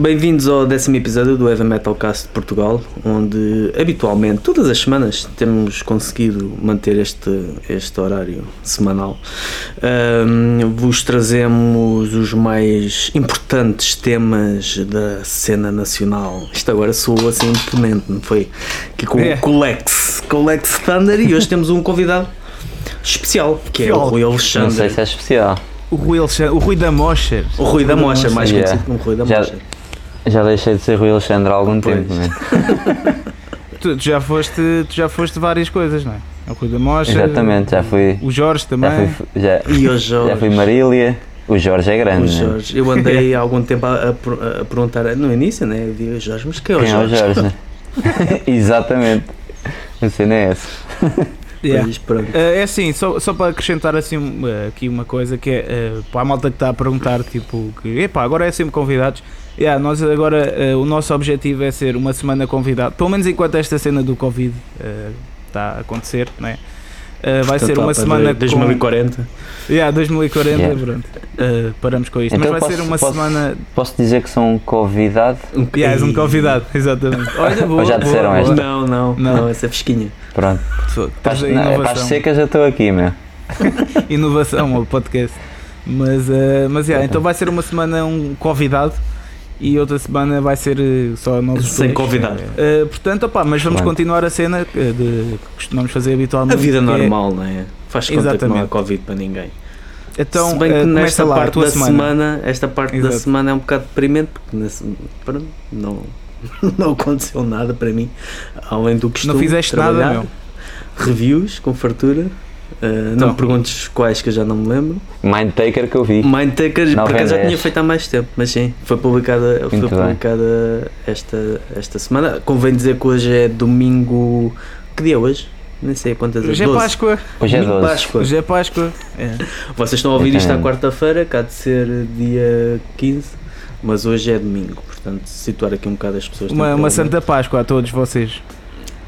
Bem-vindos ao décimo episódio do Heavy Metal Cast de Portugal, onde habitualmente, todas as semanas, temos conseguido manter este, este horário semanal. Ahm, vos trazemos os mais importantes temas da cena nacional. Isto agora soou assim imponente, não foi? Aqui com, É. o Lex, com o Lex Thunder, e hoje temos um convidado especial, que é o Rui Não Alexandre. sei se é especial. O Rui, Alexandre, o Rui da Mosher. O Rui da Mocha, mais Yeah. conhecido como Rui da Mocha. Já deixei de ser Rui Alexandre há algum Pois. tempo, né? Tu, tu já foste, tu já foste várias coisas, não é? O Rui da Mosher. Exatamente, já fui. O Jorge Já também. fui, já, E hoje já fui Marília. O Jorge é O grande, né? Jorge, eu andei há algum tempo a, a a perguntar no início, né? Eu digo, Jorge, mas quem é o Quem é o Jorge? Jorge, né? Exatamente. A cena é essa. Yeah. Eh, é assim, só, só para acrescentar assim, eh, aqui uma coisa que é eh, para a malta que está a perguntar, tipo, que epá, agora é sempre convidados. Yeah, nós agora eh, o nosso objetivo é ser uma semana convidado, pelo menos enquanto esta cena do Covid eh, está a acontecer, né? Eh, vai ser Portanto, lá uma semana com- 2040. Yeah, 2040, Yeah. pronto. Eh, paramos com isto. Então Mas vai posso- ser uma posso- semana. Posso dizer que sou um convidado? Um Yeah, és um convidado, exatamente. Olha, boa, Ou já disseram boa. esta? Não, não, não, Não. essa é fresquinha. Pronto. Tens Para a as, não, é para as inovação. secas já estou aqui, meu. inovação ao podcast. Mas, eh, mas yeah, então vai ser uma semana um convidado e outra semana vai ser eh, só nós Sem dois. convidado. Eh, portanto, opá, mas vamos Bem. continuar a cena eh, de, que costumamos fazer habitualmente. A vida é- normal, não é? Faz conta que não há. Covid para ninguém. então, Se bem que começa nesta lá parte da semana. semana. esta parte da Exato. semana é um bocado deprimente porque nesse- pronto, não, não aconteceu nada para mim, além do que Não fizeste nada, meu. Reviews com fartura. Uh, não Então. me perguntes quais que eu já não me lembro. Mindtaker que eu vi. Mindtaker, por acaso já tinha feito há mais tempo, mas sim, foi publicada, foi bem. publicada esta, esta semana. Convém dizer que hoje é domingo. Que dia é hoje? Nem sei quantas Hoje é 12. Páscoa. Hoje é Domingo 12. Páscoa. Hoje é Páscoa. É. Vocês estão a ouvir isto à Exatamente. quarta-feira, cá de ser dia 15, mas hoje é domingo, portanto, situar aqui um bocado as pessoas. Uma, uma. Santa Páscoa a todos vocês.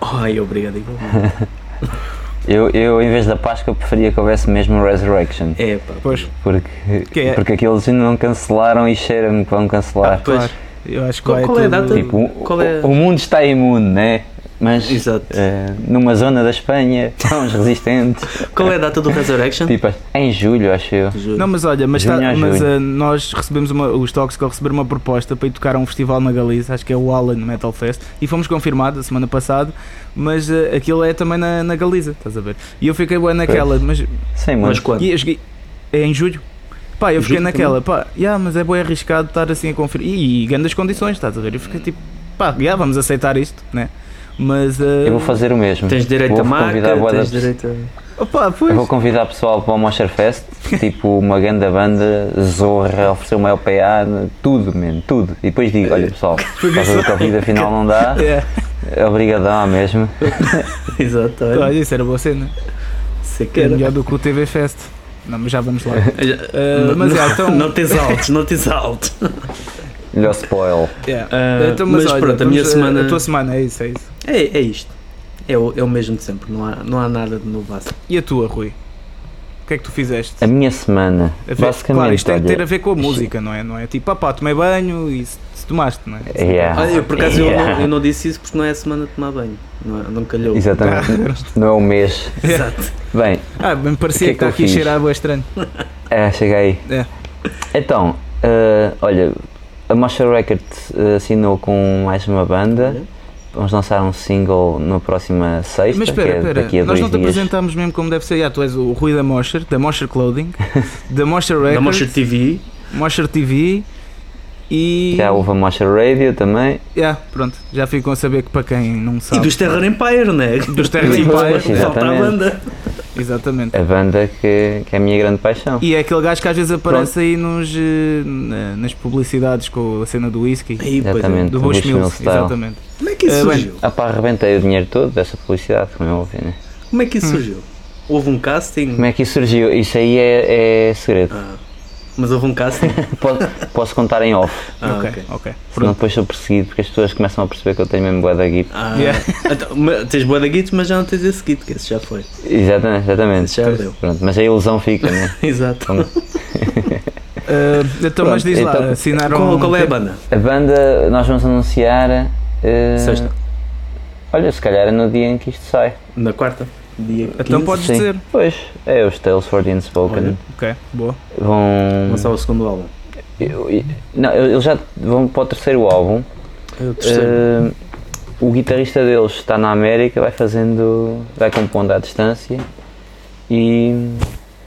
Ai, obrigado, igualmente. Eu, eu, em vez da Páscoa, preferia que houvesse mesmo Resurrection. É, pá. Pois, Porque, Que é? porque aqueles ainda não cancelaram e cheira-me que vão cancelar. Pois. claro. Eu acho que Qual- qual é a data? Tipo, o- Qual é- o, mundo está imune, né? Mas Exato. eh, numa zona da Espanha uns resistentes. Qual é a data do Resurrection? tipo, em julho, acho eu. Juro. Não, mas olha, mas, tá- mas julho. ah, nós recebemos uma, os Tóxico receberam uma proposta para ir tocar a um festival na Galiza, acho que é o Alan Metal Fest, e fomos confirmados a semana passada, mas ah, aquilo é também na, na Galiza, estás a ver? E eu fiquei bem naquela, mas Sem mas quando? e é em julho. Pá, eu fiquei julho naquela, pá, yeah, mas é bem arriscado estar assim a conferir. E, e grandes condições, estás a ver? Eu fiquei tipo, pá, yeah, vamos aceitar isto, né? Mas. ah, Eu vou fazer o mesmo. Tens direito Vou a marca, tens direito a... Opá, pois. Eu vou convidar pessoal para o Mosher Fest, tipo uma grande banda, Zorra, oferecer uma LPA, tudo, mesmo, tudo. E depois digo, olha pessoal, por causa do Covid afinal não dá, É, obrigadão mesmo. Exato, olha. olha, isso era boa cena. Que É era. melhor do que o TV Fest. Não, mas já vamos lá. Uh, mas não, é, então- não tens altos, não tens altos. Melhor spoil. Yeah. Ah, Então, mas olha, pronto, a minha semana- A tua semana é isso, é isso. É, é isto. É o, é o mesmo de sempre, não há, não há nada de novo. assim. E a tua, Rui? O que é que tu fizeste? A minha semana, A ver- basicamente, claro, isto tem que ter olha, a ver com a música, não é? Não é tipo, ah pá, tomei banho e se, se tomaste, não é? Yeah. Olha, eu por acaso eu, Yeah. não, eu não disse isso porque não é a semana de tomar banho. Não, é- não calhou. Exatamente, não é o mês. Exato. Bem, Ah, bem parecia que é que está que eu aqui cheirar boa estranho. é, chega aí. É. Então, eh, olha, a Mosher Records eh, assinou com mais uma banda. Olha. Vamos lançar um single na próxima sexta, Mas que espera, é espera, nós não te dias. apresentámos mesmo como deve ser. Ah, tu és o Rui da Mosher, da Mosher Clothing, da Mosher Da Records, Mosher TV. Mosher TV e. Já houve a Mosher Radio também. Yeah, pronto, já ficam a saber que para quem não E sabe. dos Terror Empire, né? Dos Terror Empire, Falta a banda. Exatamente. A banda que, que é a minha grande paixão. E é aquele gajo que às vezes aparece aí nos, eh, na- nas publicidades com a cena do whisky. Aí, pois é. Exatamente. Do Bushmill Style. exatamente. Como é que isso bem. surgiu? Ah pá, arrebentei o dinheiro todo dessa publicidade, como é óbvio, né? Como é que isso Hum. surgiu? Houve um casting? Como é que isso surgiu? Isso aí é, é segredo. Ah, mas houve um casting? Posso, posso contar em off, Ah, ok, ok. ok. senão depois sou perseguido, porque as pessoas começam a perceber que eu tenho mesmo bué da guita. Ah, Yeah. então, tens boa da guitos, mas já não tens esse kit, que esse já foi. Exatamente, exatamente. Esse já deu. Pronto, mas a ilusão fica, né? Exato. Como- Uh, então, mas diz lá, então, assinaram. Qual, qual é a banda? A banda nós vamos anunciar. eh, Sexta. Olha, se calhar é no dia em que isto sai. Na quarta? Dia Então 15? podes Sim. dizer. Pois, é os Tales for the Unspoken. Olha. Ok, boa. Vão. Lançar o segundo álbum. eu- eu- não, eles já vão para o terceiro álbum. É o terceiro. Eh, o guitarrista deles está na América, vai fazendo. vai compondo à distância e,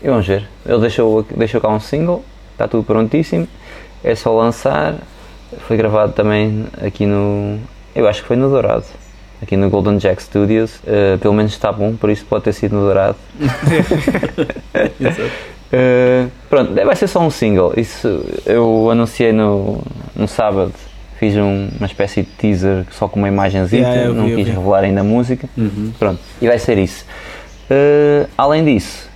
e vamos ver. Ele deixou, deixou cá um single, está tudo prontíssimo, é só lançar. Foi gravado também aqui no. eu acho que foi no Dourado. Aqui no Golden Jack Studios, Eh, pelo menos está bom, por isso pode ter sido no Dourado. Uh, pronto, vai ser só um single. Isso eu anunciei no, no sábado. Fiz um- uma espécie de teaser só com uma imagenzinha, Yeah, vi, não quis revelar ainda a música. Uhum. Pronto, e vai ser isso. Uh, além disso,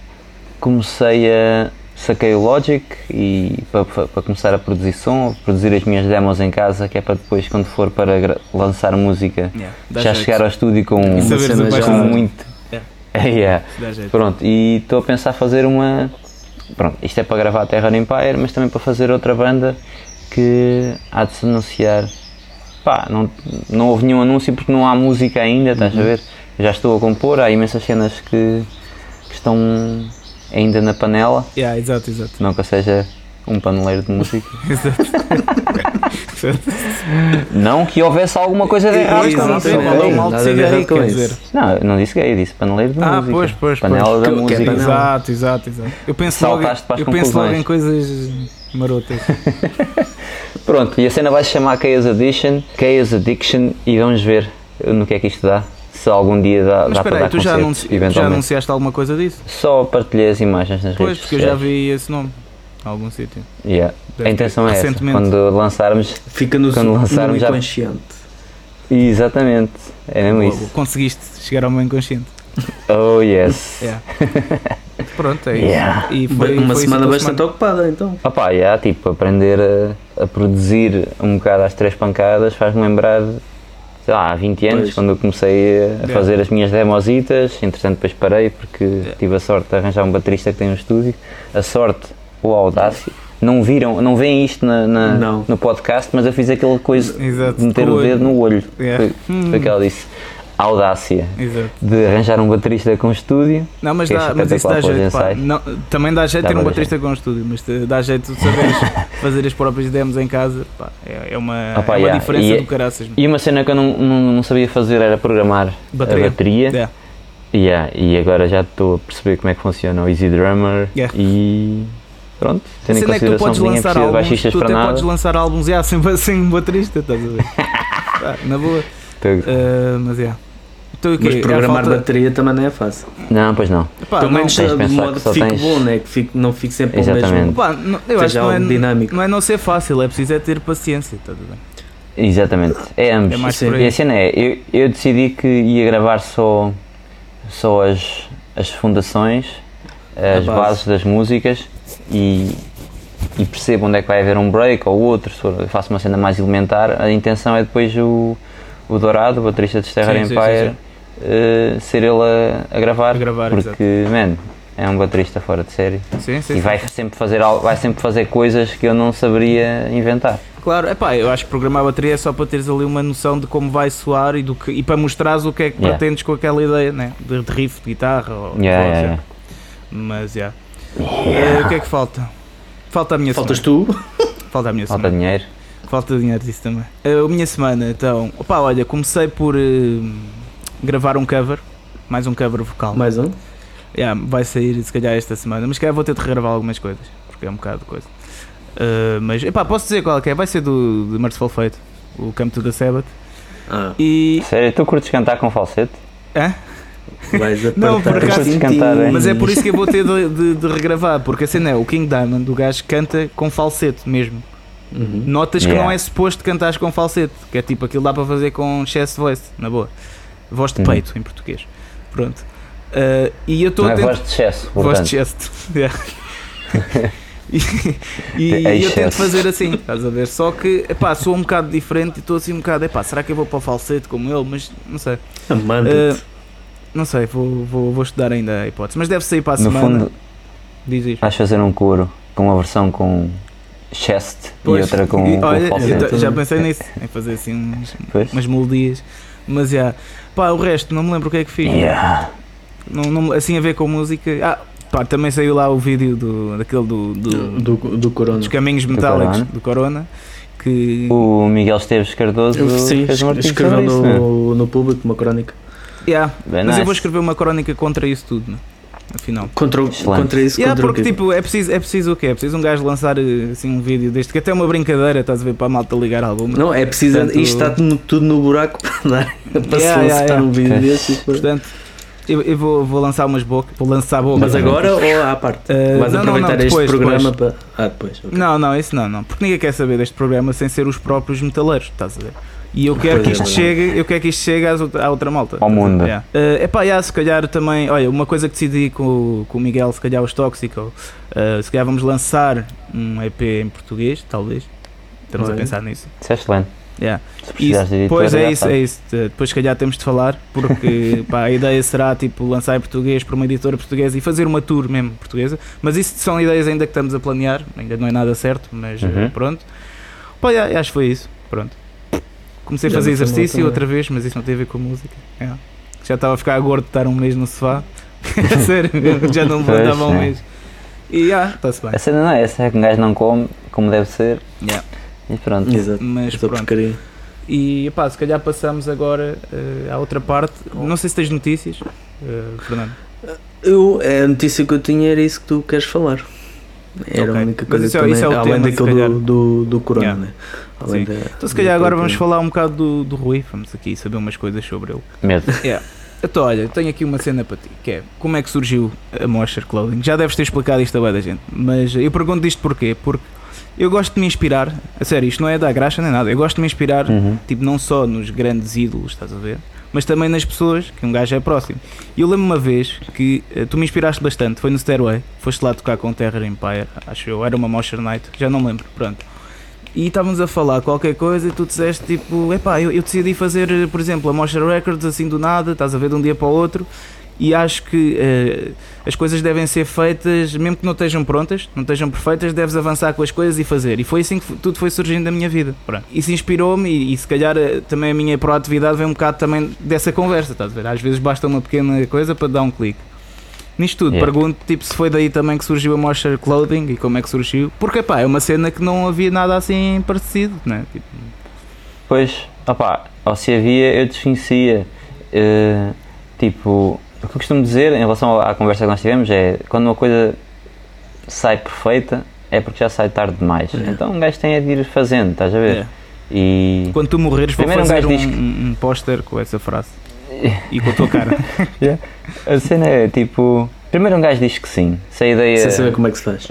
comecei a. saquei o Logic e para, começar a produzir som, produzir as minhas demos em casa, que é para depois, quando for para lançar música, Yeah, já jeito. chegar ao estúdio com, saberes cena já- muito. Yeah. Yeah. Pronto, e estou a pensar fazer uma. Pronto, isto é para gravar a Terra Empire, mas também para fazer outra banda que há de se anunciar. Pá, não, não houve nenhum anúncio porque não há música ainda, estás Uhum. a ver? Já estou a compor, há imensas cenas que, que estão ainda na panela, Yeah, exato, exato. não que eu seja um paneleiro de música. Exato. não que houvesse alguma coisa de errado com não isso. falou mal de cigarro, quer dizer. Não, eu não disse gay, eu disse paneleiro de Ah, música. pois, pois, Panela pois. da é música. panela? Exato, exato, exato. Eu penso logo, Saltaste para as eu penso logo em coisas marotas. Pronto, e a cena vai se chamar Chaos Addiction, Chaos Addiction e vamos ver no que é que isto dá. Se algum dia dá, Mas dá para espera aí, dar tu já, já anunciaste alguma coisa disso? Só partilhei as imagens nas Pois, redes porque eu já sociais. vi esse nome. Em algum sítio. Yeah. A intenção é essa, quando lançarmos, Fica no, Quando no lançarmos já- inconsciente. exatamente, é mesmo Logo, isso. Conseguiste chegar ao meu inconsciente. Oh yes. Yeah. Pronto, é isso. Yeah. E foi, uma foi semana bastante ocupada, então. Opa, yeah, tipo, aprender a, a produzir um bocado às três pancadas faz-me lembrar, sei lá, há 20 anos, Pois. quando eu comecei a Yeah. fazer as minhas demositas, entretanto depois parei porque tive a sorte de arranjar um baterista que tem um estúdio, a sorte ou a audácia, não viram, não veem isto na, na- no podcast, mas eu fiz aquela coisa Exato. de meter o o dedo no olho, Yeah. foi, Hum. foi o que ela disse, audácia Exato. de arranjar um baterista com estúdio, Não, mas, é dá, mas isso dá jeito. Pá. Não, também dá jeito Dá ter um baterista com estúdio, mas dá jeito de saberes fazer as próprias demos em casa. Pá, é, é uma, Ah pá, é uma yeah. diferença E é- do caraças. e uma cena que eu não, não, não sabia fazer era programar Bateria. a bateria. Yeah. Yeah, e agora já estou a perceber como é que funciona o Easy Drummer Yeah. e pronto, A tendo em cena é que tu consideração podes lançar de álbuns, tu até nada. podes lançar álbuns yeah, sem, sem baterista, estás a ver? Pá, na boa. Ah, mas é. Yeah. Então, o quê? Mas É a programar falta- bateria também não é fácil. Não, pois não. Pá, Pelo não, menos de modo que que, só fique tens- bom, né? que fique, não fique sempre o Exatamente. mesmo. Pá, não- eu acho que Seja não é, dinâmico. não é não ser fácil, é preciso é ter paciência, estás a ver? Exatamente, é ambos. É mais Sim. por aí. E a cena é, eu, eu decidi que ia gravar só, só as, as fundações, as base. bases das músicas e, e percebo onde é que vai haver um break ou outro, se for- eu faço uma cena mais elementar. A intenção é depois o, o Dourado, o baterista de Sterra Sim, sim, Empire, sim, eh, ser ele a, a gravar. A gravar, porque, man, é um baterista fora de série Sim, sim, e sim. vai sempre, fazer, vai sempre fazer coisas que eu não saberia inventar. Claro, é pá, eu acho que programar a bateria é só para teres ali uma noção de como vai soar e, do que, e para mostrares o que é que Yeah. pretendes com aquela ideia, né? De, de riff de guitarra ou Yeah, voz, yeah, é. yeah. Mas, já. Eh, o que é que falta? Falta a minha Faltas semana. tu? Falta a minha Falta semana. dinheiro. Falta dinheiro disso também. Eh, a minha semana, então, opá, olha, comecei por eh, gravar um cover, mais um cover vocal. Mais um? Yeah, vai sair se calhar esta semana, mas calhar vou ter de regravar algumas coisas, porque é um bocado de coisa. Uh, mas epá, posso dizer qual é que é? Vai ser do de Merciful Fate, o Come to the Sabbath. Ah, E. Sério, tu curtes cantar com falsete? Hã? vais Não, por acaso- assim, cantar, hein? Mas é por isso que eu vou ter de, de- de regravar, porque a cena é o King Diamond, o gajo canta com falsete mesmo. Uhum. Notas que Yeah. não é suposto cantares com falsete, que é tipo aquilo dá para fazer com chest voice, na boa. Voz de Uhum. peito em português. Pronto. Uh, e eu estou é tentar. voz de excesso, Voz de chest. Yeah. e e É eu tento fazer assim, estás a ver? Só que, epá, sou um bocado diferente e estou assim um bocado, epá, será que eu vou para o falsete como ele? Mas não sei. Amanda. Uh, não sei, vou, vou, vou estudar ainda a hipótese. Mas deve sair para a No semana. fundo, Diz isto. vais fazer um coro com uma versão com chest Pois, e outra com, e, com olha, eu falsete. já pensei nisso, em fazer assim uns- umas melodias. Mas já, pá, o resto, não me lembro o que é que fiz. Yeah. Não, não- assim a ver com música. Ah, pá, também saiu lá o vídeo do, daquele do, do- do, do Corona. dos caminhos metálicos Corona. do Corona. Que. O Miguel Esteves Cardoso Sim, escreveu sobre isso, né? no, no público uma crónica. Yeah, Bem mas eu nice. vou escrever uma crónica contra isso tudo, né? Afinal. Contra, o- contra isso, Yeah, contra porque o tipo, é preciso, é preciso o quê? É preciso um gajo lançar eh, assim um vídeo deste, que até é uma brincadeira, estás a ver, para a malta ligar alguma. Não, é preciso. Portanto- Isto está tudo, tudo no buraco para dar. Para Yeah, se lançar yeah. um vídeo e depois- Portanto, eu, eu vou, vou lançar umas bocas, vou lançar bocas. Mas agora ou à parte? Eh, Vais não, não, aproveitar não, depois, este programa depois. para. Ah, depois. ok. Não, não, isso não, não. Porque ninguém quer saber deste programa sem ser os próprios metaleiros, estás a ver? E eu quero que é, isto chegue, eu quero que isto chegue às à outra malta. Ao mundo. Yeah. Uh, epá, yeah, se calhar também, olha, uma coisa que decidi com, o- com o Miguel, se calhar os Tóxico, uh, se calhar vamos lançar um EP em português, talvez. Estamos Olha. a pensar nisso. Isso é excelente. Yeah. Se Isso, precisares de editor, pois é isso, é isso. Uh, Depois se calhar temos de falar, porque pá, a ideia será tipo lançar em português para uma editora portuguesa e fazer uma tour mesmo portuguesa. Mas isso são ideias ainda que estamos a planear, ainda não é nada certo, mas uh, Uhum. pronto. Pá, yeah, acho que foi isso. Pronto. Comecei a fazer exercício também. outra vez, mas isso não tem a ver com música. Yeah. Já estava a ficar gordo de estar um mês no sofá. Sério, já não me Pois, levantava um é. mês. E ah, está-se bem. A cena não é essa, é que um gajo não come como deve ser Yeah. e pronto. Exato. Mas Essa pronto. porcaria. E pá, se calhar passamos agora eh, à outra parte. Não sei se tens notícias, eh, Fernando. Eu, a notícia que eu tinha era isso que tu queres falar. Era Ok. a única Mas coisa isso é- também, isso é o além tema, calhar. do, do, do Corona, Yeah. né? Além da- Então se calhar agora vamos falar um bocado do, do Rui. Vamos aqui saber umas coisas sobre ele. Medo. Então olha, tenho aqui uma cena para ti, que é como é que surgiu a Mosher Clothing. Já deves ter explicado isto a bem da gente, mas eu pergunto isto porquê? Porque eu gosto de me inspirar, a sério, isto não é da graxa nem nada, eu gosto de me inspirar Uhum. tipo, não só nos grandes ídolos, estás a ver? Mas também nas pessoas que um gajo é próximo. E eu lembro uma vez que eh, tu me inspiraste bastante, foi no Stairway, foste lá tocar com Terror Empire, acho eu, era uma Mosher Night, já não me lembro, pronto. E estávamos a falar qualquer coisa e tu disseste tipo, epá, eu, eu decidi fazer, por exemplo, a Mosher Records assim do nada, estás a ver de um dia para o outro. E acho que eh, as coisas devem ser feitas, mesmo que não estejam prontas, não estejam perfeitas, deves avançar com as coisas e fazer. E foi assim que tudo foi surgindo na minha vida. Pronto. Isso inspirou-me e, e se calhar eh, também a minha proatividade vem um bocado também dessa conversa, estás a ver? Às vezes basta uma pequena coisa para dar um clique. Nisto tudo, Yeah. pergunto tipo, se foi daí também que surgiu a Mosher Clothing e como é que surgiu. Porque pá, é uma cena que não havia nada assim parecido, né? Tipo, Pois, opá, ou se havia, eu desconhecia. Eh, tipo, o que eu costumo dizer em relação à conversa que nós tivemos é quando uma coisa sai perfeita é porque já sai tarde demais. É. Então um gajo tem é de ir fazendo, estás a ver? é. E Quando tu morreres, vou um fazer um, diz que- um, um póster com essa frase e com a tua cara. a cena é tipo. Primeiro um gajo diz que sim, se a ideia. Sem saber como é que se faz.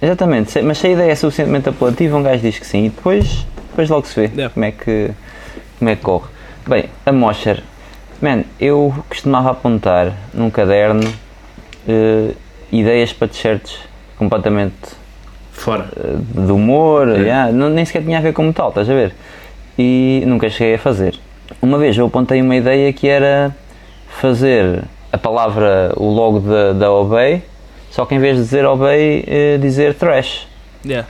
Exatamente, se- mas se a ideia é suficientemente apelativa, um gajo diz que sim e depois, depois logo se vê Yeah. como, é que, como é que corre. Bem, a Mosher, man, eu costumava apontar num caderno eh, ideias para t-shirts completamente Fora. eh, de humor, yeah, não, nem sequer tinha a ver como tal, estás a ver? E nunca cheguei a fazer. Uma vez eu apontei uma ideia que era fazer a palavra, o logo da, da Obey, só que em vez de dizer Obey, eh, dizer Trash. Yeah.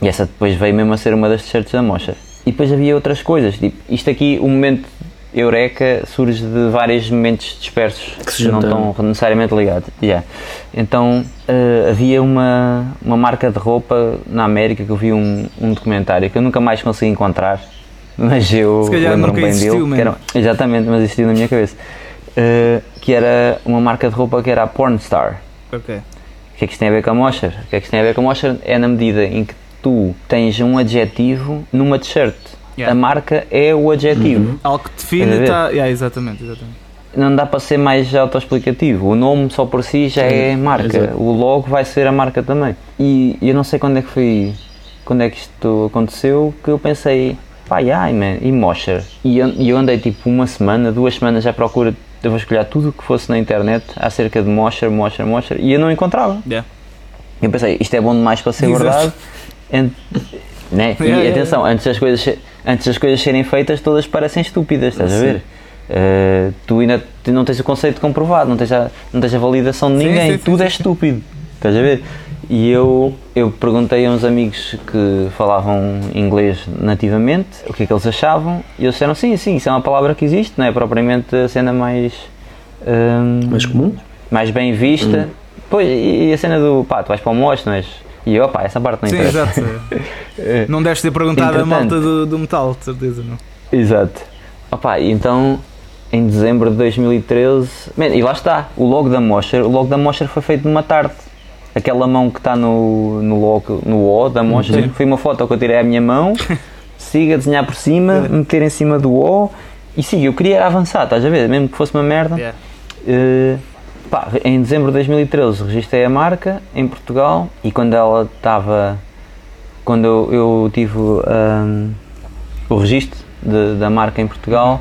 E essa depois veio mesmo a ser uma das t-shirts da Mocha. E depois havia outras coisas, tipo, isto aqui, o momento Eureka surge de vários momentos dispersos Que se não estão necessariamente ligados. Yeah. Então eh, havia uma, uma marca de roupa na América que eu vi um, um documentário que eu nunca mais consegui encontrar, mas eu lembro-me bem existiu dele. era- exatamente, mas existiu na minha cabeça. Eh, que era uma marca de roupa que era a Pornstar. Ok. O que é que isto tem a ver com a Mosher? O que é que isto tem a ver com a Mosher? É na medida em que tu tens um adjetivo numa t-shirt. Yeah. A marca é o adjetivo. Uhum. Algo que define está. Yeah, exatamente, exatamente. Não dá para ser mais autoexplicativo. O nome só por si já é Sim, marca. exato. O logo vai ser a marca também. E eu não sei quando é que foi. Quando é que isto aconteceu que eu pensei, pá, ai man, e Mosher? E eu, andei tipo uma semana, duas semanas à procura. Eu vou escolher tudo o que fosse na internet acerca de Mosher, Mosher, Mosher e eu não encontrava. Yeah. Eu pensei, isto é bom demais para ser Exato. verdade. En- né? Yeah, e yeah, atenção, Antes, das coisas, antes das coisas serem feitas, todas parecem estúpidas, estás a ver? Eh, tu ainda não tens o conceito comprovado, não tens a, não tens a validação de Sim, ninguém, sim, tudo sim, é estúpido, estás a ver? E eu, eu perguntei a uns amigos que falavam inglês nativamente o que é que eles achavam e eles disseram sim, sim, isso é uma palavra que existe, não é propriamente a cena mais, hum, Mais comum? mais bem vista. Pois, e e a cena do pá, tu vais para o não és? E eu, pá, essa parte não Sim, interessa. exato. Não deves ter perguntado a malta do, do metal, de certeza, não? Exato. Opa, e então em dezembro de 2013, man, e lá está, o logo da Mosher, o logo da Mosher foi feito numa tarde. Aquela mão que está no, no logo, no O da Mosher, Sim. foi uma foto que eu tirei à minha mão, siga a desenhar por cima, meter em cima do O e siga, eu queria avançar, estás a ver? Mesmo que fosse uma merda. Yeah. Eh, pá, em dezembro de 2013 registrei a marca em Portugal e quando ela estava. Quando eu, eu tive ahm, o registro de- da marca em Portugal,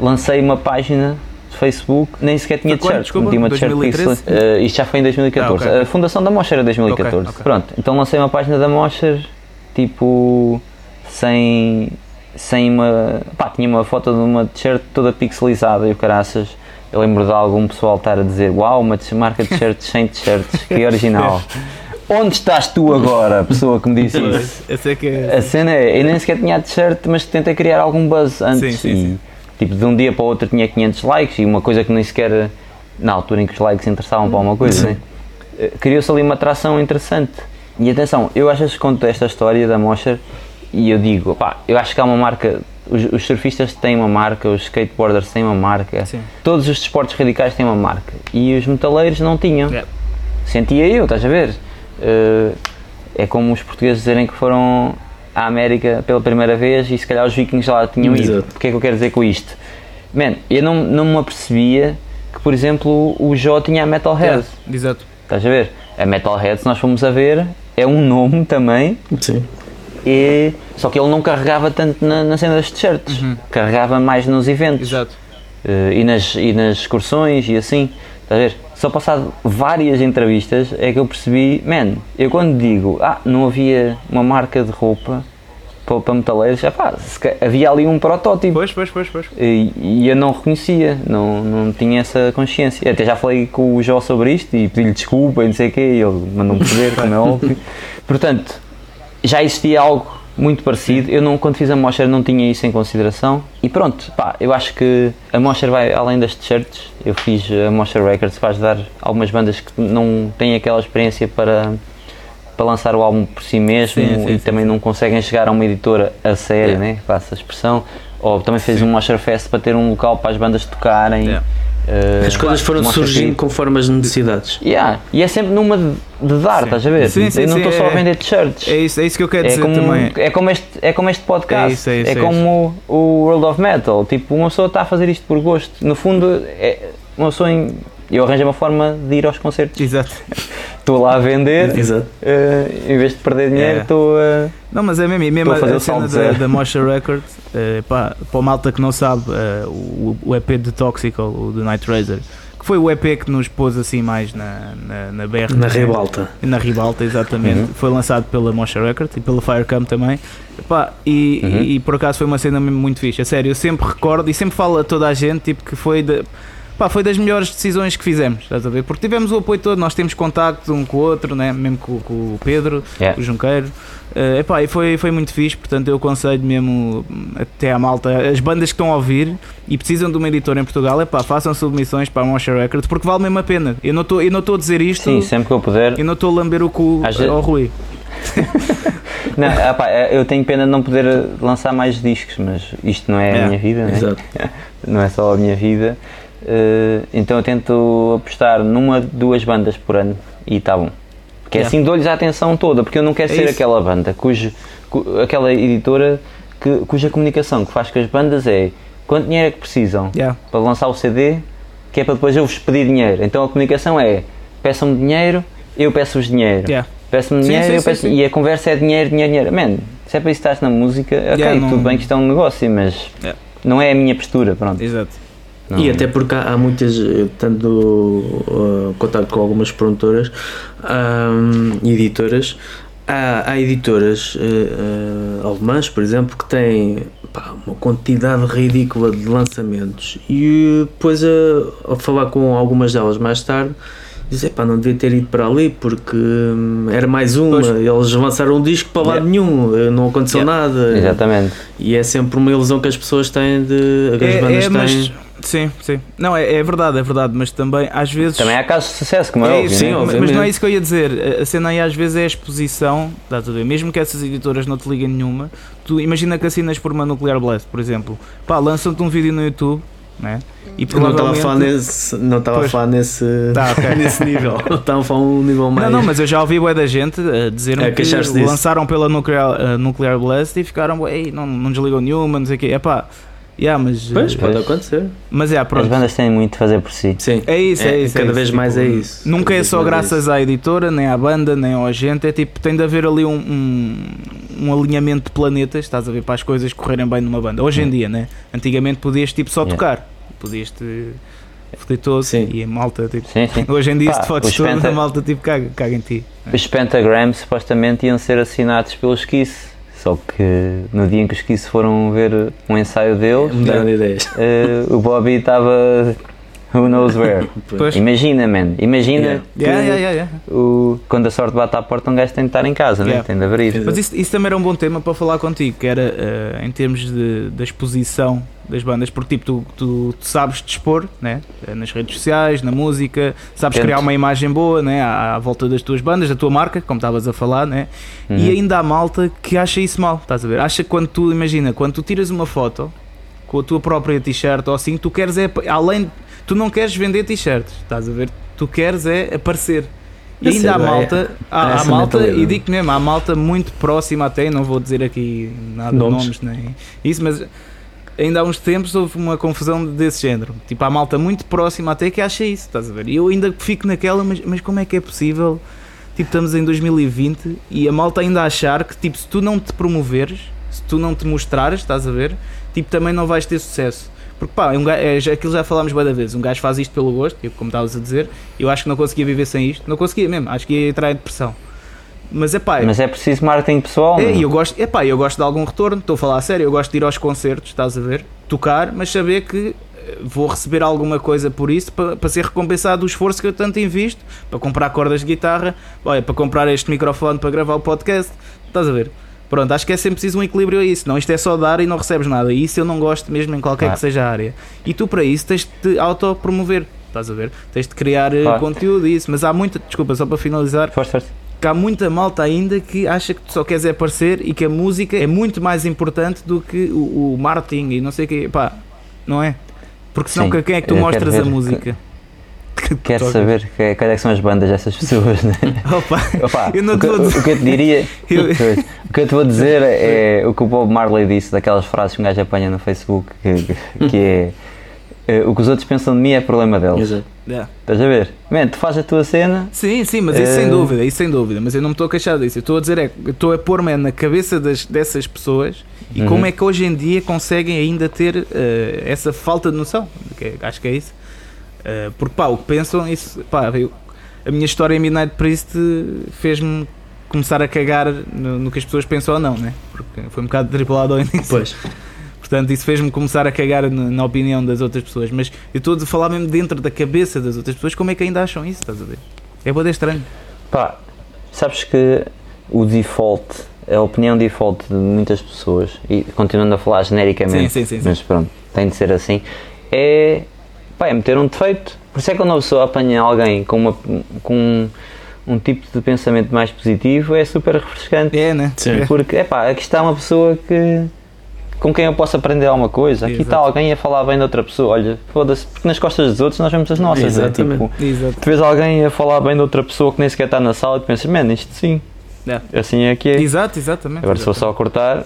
lancei uma página Facebook, nem sequer tinha Foi quando? t-shirt. Desculpa, meti uma t-shirt 2013? pixel- eh, isto já foi em 2014. Ah, ok. A fundação da Mosher era 2014. Ok, ok. Pronto, então lancei uma página da Mosher, tipo, sem, sem uma. pá, tinha uma foto de uma t-shirt toda pixelizada e o caraças. Eu lembro de algum pessoal estar a dizer: Uau, uma marca de t-shirts sem t-shirts, que original. Onde estás tu agora, pessoa que me disse isso? Esse é é. A cena é, eu nem sequer tinha t-shirt, mas tentei criar algum buzz antes. Sim, sim, sim. Tipo, de um dia para o outro tinha 500 likes e uma coisa que nem sequer, na altura em que os likes interessavam para alguma coisa, Sim. né? Eh, criou-se ali uma atração interessante. E atenção, eu às vezes conto esta história da Mosher e eu digo, pá, eu acho que há uma marca, os, os surfistas têm uma marca, os skateboarders têm uma marca, Sim. todos os desportos radicais têm uma marca e os metaleiros não tinham Yeah. sentia eu, estás a ver? Eh, é como os portugueses dizerem que foram à América pela primeira vez e se calhar os vikings lá tinham ido. Exato. O que é que eu quero dizer com isto? Man, eu não, não me apercebia que, por exemplo, o Jó tinha a Metalhead. Yeah, Exato. Estás a ver? A Metalhead, se nós formos a ver, é um nome também, Sim. e, só que ele não carregava tanto na, na cena das t-shirts, carregava mais nos eventos. Exato. Eh, e, nas, e nas excursões e assim, estás a ver? Só passado várias entrevistas é que eu percebi, man, eu quando digo, ah, não havia uma marca de roupa para, para metaleiros, já pá, havia ali um protótipo Pois, pois, pois, pois. e, e eu não reconhecia, não, não tinha essa consciência. Até já falei com o Jó sobre isto e pedi-lhe desculpa e não sei o quê, e ele mandou-me foder, como é óbvio. Portanto, já existia algo muito parecido. Eu não, quando fiz a Mosher não tinha isso em consideração. E pronto, pá, eu acho que a Mosher vai além das t-shirts. Eu fiz a Mosher Records para ajudar algumas bandas que não têm aquela experiência para, para lançar o álbum por si mesmo Sim, sim, e sim, também não conseguem chegar a uma editora a sério, Yeah. né? Passa a expressão. Ou também fez Sim. um Mosher Fest para ter um local para as bandas tocarem. Yeah. Eh, As coisas foram surgindo conforme as necessidades. Yeah. E é sempre numa de, de dar, Sim. estás a ver? Sim, sim, eu não estou só a é- vender t-shirts. É isso, é isso que eu quero É dizer como, também. é, como este, é como este podcast. É isso, é isso, é como o World of Metal. Tipo, uma pessoa está a fazer isto por gosto. No fundo, é uma pessoa. Em, eu arranjo uma forma de ir aos concertos. Exato. Estou lá a vender, Exato. eh, em vez de perder dinheiro, É. estou a. Não, mas é mesmo, e mesmo a fazer a, o cena da, da Mosha Records, eh, pá, para o malta que não sabe, eh, o, o EP de Toxical, o do Night Razor, que foi o EP que nos pôs assim mais na, na, na BR. Na né? ribalta. Na ribalta, exatamente. Uhum. Foi lançado pela Mosha Records e pela Firecam também. Pá, e, Uhum. e, e por acaso foi uma cena muito fixe. A sério, eu sempre recordo e sempre falo a toda a gente tipo, que foi de, pá, foi das melhores decisões que fizemos, estás a ver? Porque tivemos o apoio todo, nós temos contacto um com o outro, né? mesmo com, com o Pedro, Yeah. o Junqueiro. Eh, epá, e foi, foi muito fixe, portanto eu aconselho mesmo até à malta, as bandas que estão a ouvir e precisam de uma editora em Portugal, epá, façam submissões para a Mosha Records porque vale mesmo a pena. Eu não estou a dizer isto, Sim, sempre que eu puder. eu não estou a lamber o cu vezes- ao Rui. Não, pá, eu tenho pena de não poder lançar mais discos, mas isto não é, É, a minha vida, né? Exato. não é só a minha vida. Eh, então eu tento apostar numa, duas bandas por ano e está bom. Que é Yeah. assim dou-lhes a atenção toda, porque eu não quero É ser isso. aquela banda, cujo, cu- aquela editora que, cuja comunicação que faz com as bandas é quanto dinheiro é que precisam Yeah. para lançar o CD, que é para depois eu vos pedir dinheiro. Então a comunicação é peçam-me dinheiro, eu peço-vos dinheiro. Yeah. Peço-me dinheiro, sim, eu sim, peço, sim. e a conversa é dinheiro, dinheiro, dinheiro. Man, se é para isso que estás na música, ok, Yeah, não- tudo bem que isto é um negócio, mas não é a minha postura, pronto. Exato. Não. E até porque há, há muitas, eu tendo uh, contato com algumas promotoras e editoras, há, há editoras uh, uh, alemãs, por exemplo, que têm pá, uma quantidade ridícula de lançamentos e depois a, a falar com algumas delas mais tarde Diz, pá, não devia ter ido para ali porque hum, era mais uma. Pois. Eles lançaram um disco para lado Yeah. nenhum, eh, não aconteceu nada. Exatamente. E é sempre uma ilusão que as pessoas têm de. as É, bandas é, mas. Sim, sim. Não, é, é verdade, é verdade, mas também às vezes. Também há casos de sucesso, como é, É, óbvio, sim, né? mas- mas não é isso que eu ia dizer. A- cena aí às vezes é a exposição, está tudo bem. Mesmo que essas editoras não te liguem nenhuma, tu imagina que assinas por uma Nuclear Blast, por exemplo. Pá, lançam-te um vídeo no YouTube, né? E Eu não estava a provavelmente. falar nesse. Não estava a Pois. falar nesse. Tá, ok. nesse nível. Estava a falar um nível mais. Não, não, mas eu já ouvi bué da gente a dizer A que disso. lançaram pela Nuclear, uh, Nuclear Blast e ficaram, ei, não, não desligam nenhuma, não sei o quê. É pá, yeah, mas. Pois, uh, pode Pois. acontecer. mas é, As pronto. bandas têm muito de fazer por si. Sim. É isso, é, É, isso. é cada isso, vez mais tipo, é isso. Nunca Cada é só é graças à editora, nem à banda, nem ao agente. É tipo, tem de haver ali um, um, um alinhamento de planetas, estás a ver, para as coisas correrem bem numa banda. Hoje em Sim. dia, né? Antigamente podias tipo só Yeah. tocar, podias te foder todo Sim. e a malta, tipo. Sim, sim. Hoje em dia, Pá, se te fodes todo, Penta- a malta tipo caga, caga em ti. Os Pentagram supostamente iam ser assinados pelos Kiss. Só que no dia em que os Kiss foram ver um ensaio deles, Mudaram de ideias. eh, o Bobby estava who knows where. Pois. Imagina, man. Imagina Yeah. que Yeah, yeah, yeah, yeah. O, quando a sorte bate à porta um gajo tem de estar em casa, né? Tem de abrir. Mas isso, isso também era um bom tema para falar contigo, que era eh, em termos de, da exposição das bandas, porque tipo, tu, tu, tu sabes dispor né? Eh, nas redes sociais, na música, sabes Tento. criar uma imagem boa né? à, à volta das tuas bandas, da tua marca, como estavas a falar, né? Uhum. e ainda há malta que acha isso mal, estás a ver? Acha que quando tu, imagina, quando tu tiras uma foto com a tua própria t-shirt ou assim, tu queres é, além, tu não queres vender t-shirts, estás a ver? Tu queres é aparecer. E ainda há é- malta, há, há malta, e digo mesmo, há malta muito próxima até, não vou dizer aqui nada de Nomes. nomes nem isso, mas ainda há uns tempos houve uma confusão desse género. Tipo, há malta muito próxima até que acha isso, estás a ver? E eu ainda fico naquela, mas, mas como é que é possível? Tipo, estamos em 2020 e a malta ainda achar que, tipo, se tu não te promoveres, se tu não te mostrares, estás a ver? Tipo, também não vais ter sucesso. Porque pá, um gajo, é, já- aquilo já falámos várias vezes, um gajo faz isto pelo gosto, tipo, como estavas a dizer, eu acho que não conseguia viver sem isto, não conseguia mesmo, acho que ia entrar em depressão. Mas é pá, Mas é preciso marketing pessoal. é, e eu gosto, epá, eu gosto de algum retorno, estou a falar a sério, eu gosto de ir aos concertos, estás a ver? Tocar, mas saber que eh, vou receber alguma coisa por isso para, para ser recompensado o esforço que eu tanto invisto, para comprar cordas de guitarra, olha, para comprar este microfone para gravar o podcast, estás a ver? Pronto, acho que é sempre preciso um equilíbrio a isso, não isto é só dar e não recebes nada, e isso eu não gosto mesmo em qualquer Claro. que seja a área. E tu para isso tens de te autopromover, estás a ver? Tens de criar eh, Claro. conteúdo e isso, mas há muita, desculpa, só para finalizar, Força, força. que há muita malta ainda que acha que tu só queres é aparecer e que a música é muito mais importante do que o, o marketing e não sei o quê. Pá, não é? Porque senão Sim, quem é que tu mostras a música? Que Quero saber que, quais é que são as bandas dessas pessoas, né? Opa, Opa, Eu não o, te que, vou dizer. o que eu te diria, Eu- Pois, o que eu te vou dizer é o que o Bob Marley disse, daquelas frases que um gajo apanha no Facebook, que, que é eh, o que os outros pensam de mim é problema deles. Exato. yeah. Estás a ver? Man, tu fazes a tua cena, Sim, sim, mas isso sem Eh, dúvida, isso sem dúvida. Mas eu não me estou a queixar disso. Eu estou a dizer é, estou a pôr-me na cabeça das, dessas pessoas e Uhum. como é que hoje em dia conseguem ainda ter eh, essa falta de noção. Que é- acho que é isso. Eh, porque pá, o que pensam, isso, pá, eu- a minha história em Midnight Priest fez-me começar a cagar no, no que as pessoas pensam ou não, né? Porque foi um bocado tripulado ao início. Pois. Portanto, isso fez-me começar a cagar na, na opinião das outras pessoas. Mas eu estou a falar mesmo dentro da cabeça das outras pessoas, como é que ainda acham isso, estás a ver? É boa estranho. pá, sabes que o default, a opinião default de muitas pessoas, e continuando a falar genericamente, sim, sim, sim. mas pronto, tem de ser assim, é, pá, é meter um defeito. Por isso é que quando uma pessoa apanha alguém com, uma, com um, um tipo de pensamento mais positivo, é super refrescante. É, né? Sim. É. Porque, epá, aqui está uma pessoa que com quem eu posso aprender alguma coisa. Aqui está Exato. alguém a falar bem de outra pessoa. Olha, foda-se, porque nas costas dos outros nós vemos as nossas. né? Exatamente. Tipo, Exato. tu vês alguém a falar bem de outra pessoa que nem sequer está na sala e tu pensas, man, isto sim, É. assim é que é. Exato, exatamente. Agora se for só a cortar,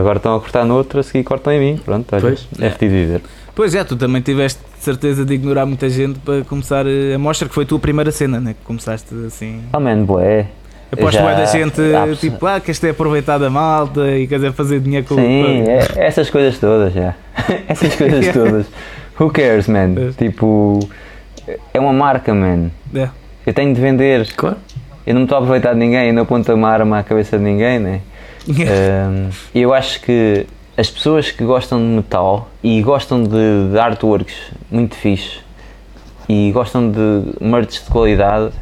agora estão a cortar no outro, a seguir cortam em mim. Pronto, olha, Pois. é fedido viver. Pois é, tu também tiveste certeza de ignorar muita gente para começar eh, a mostra que foi a tua primeira cena, né? Que começaste assim. Oh man, boé. Aposto que da gente há pessoa- tipo, ah, queres ter aproveitar da malta e queres é fazer dinheiro com Sim, é, essas coisas todas, já. essas coisas todas. Who cares, man? É. Tipo, é uma marca, man. É. Eu tenho de vender. Claro. Eu não me estou a aproveitar de ninguém, eu não aponto uma arma à cabeça de ninguém, né? E eu acho que as pessoas que gostam de metal e gostam de, de artworks muito fixe, e gostam de merch de qualidade,